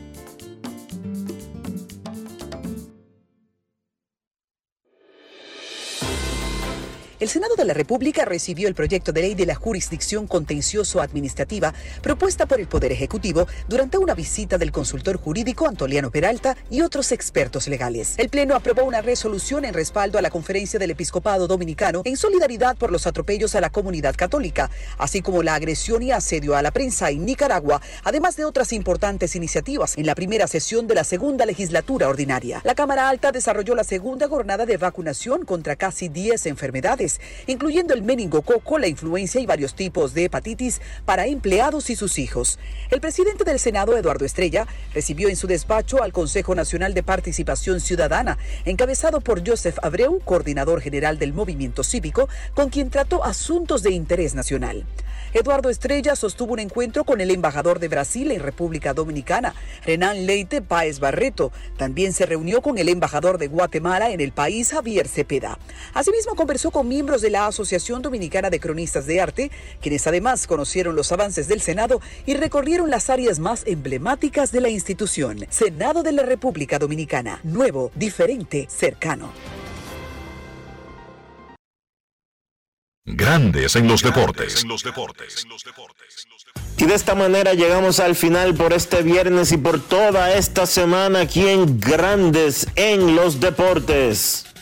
El Senado de la República recibió el proyecto de ley de la jurisdicción contencioso administrativa propuesta por el Poder Ejecutivo durante una visita del consultor jurídico Antoliano Peralta y otros expertos legales. El Pleno aprobó una resolución en respaldo a la Conferencia del Episcopado Dominicano en solidaridad por los atropellos a la comunidad católica, así como la agresión y asedio a la prensa en Nicaragua, además de otras importantes iniciativas en la primera sesión de la segunda legislatura ordinaria. La Cámara Alta desarrolló la segunda jornada de vacunación contra casi 10 incluyendo el meningococo, la influencia y varios tipos de hepatitis para empleados y sus hijos. El presidente del Senado, Eduardo Estrella, recibió en su despacho al Consejo Nacional de Participación Ciudadana, encabezado por Joseph Abreu, coordinador general del movimiento cívico, con quien trató asuntos de interés nacional. Eduardo Estrella sostuvo un encuentro con el embajador de Brasil en República Dominicana, Renan Leite Páez Barreto. También se reunió con el embajador de Guatemala en el país, Javier Cepeda. Asimismo, conversó con miembros de la Asociación Dominicana de Cronistas de Arte, quienes además conocieron los avances del Senado y recorrieron las áreas más emblemáticas de la institución. Senado de la República Dominicana. Nuevo, diferente, cercano. Grandes en los deportes. Y de esta manera llegamos al final por este viernes y por toda esta semana aquí en Grandes en los deportes.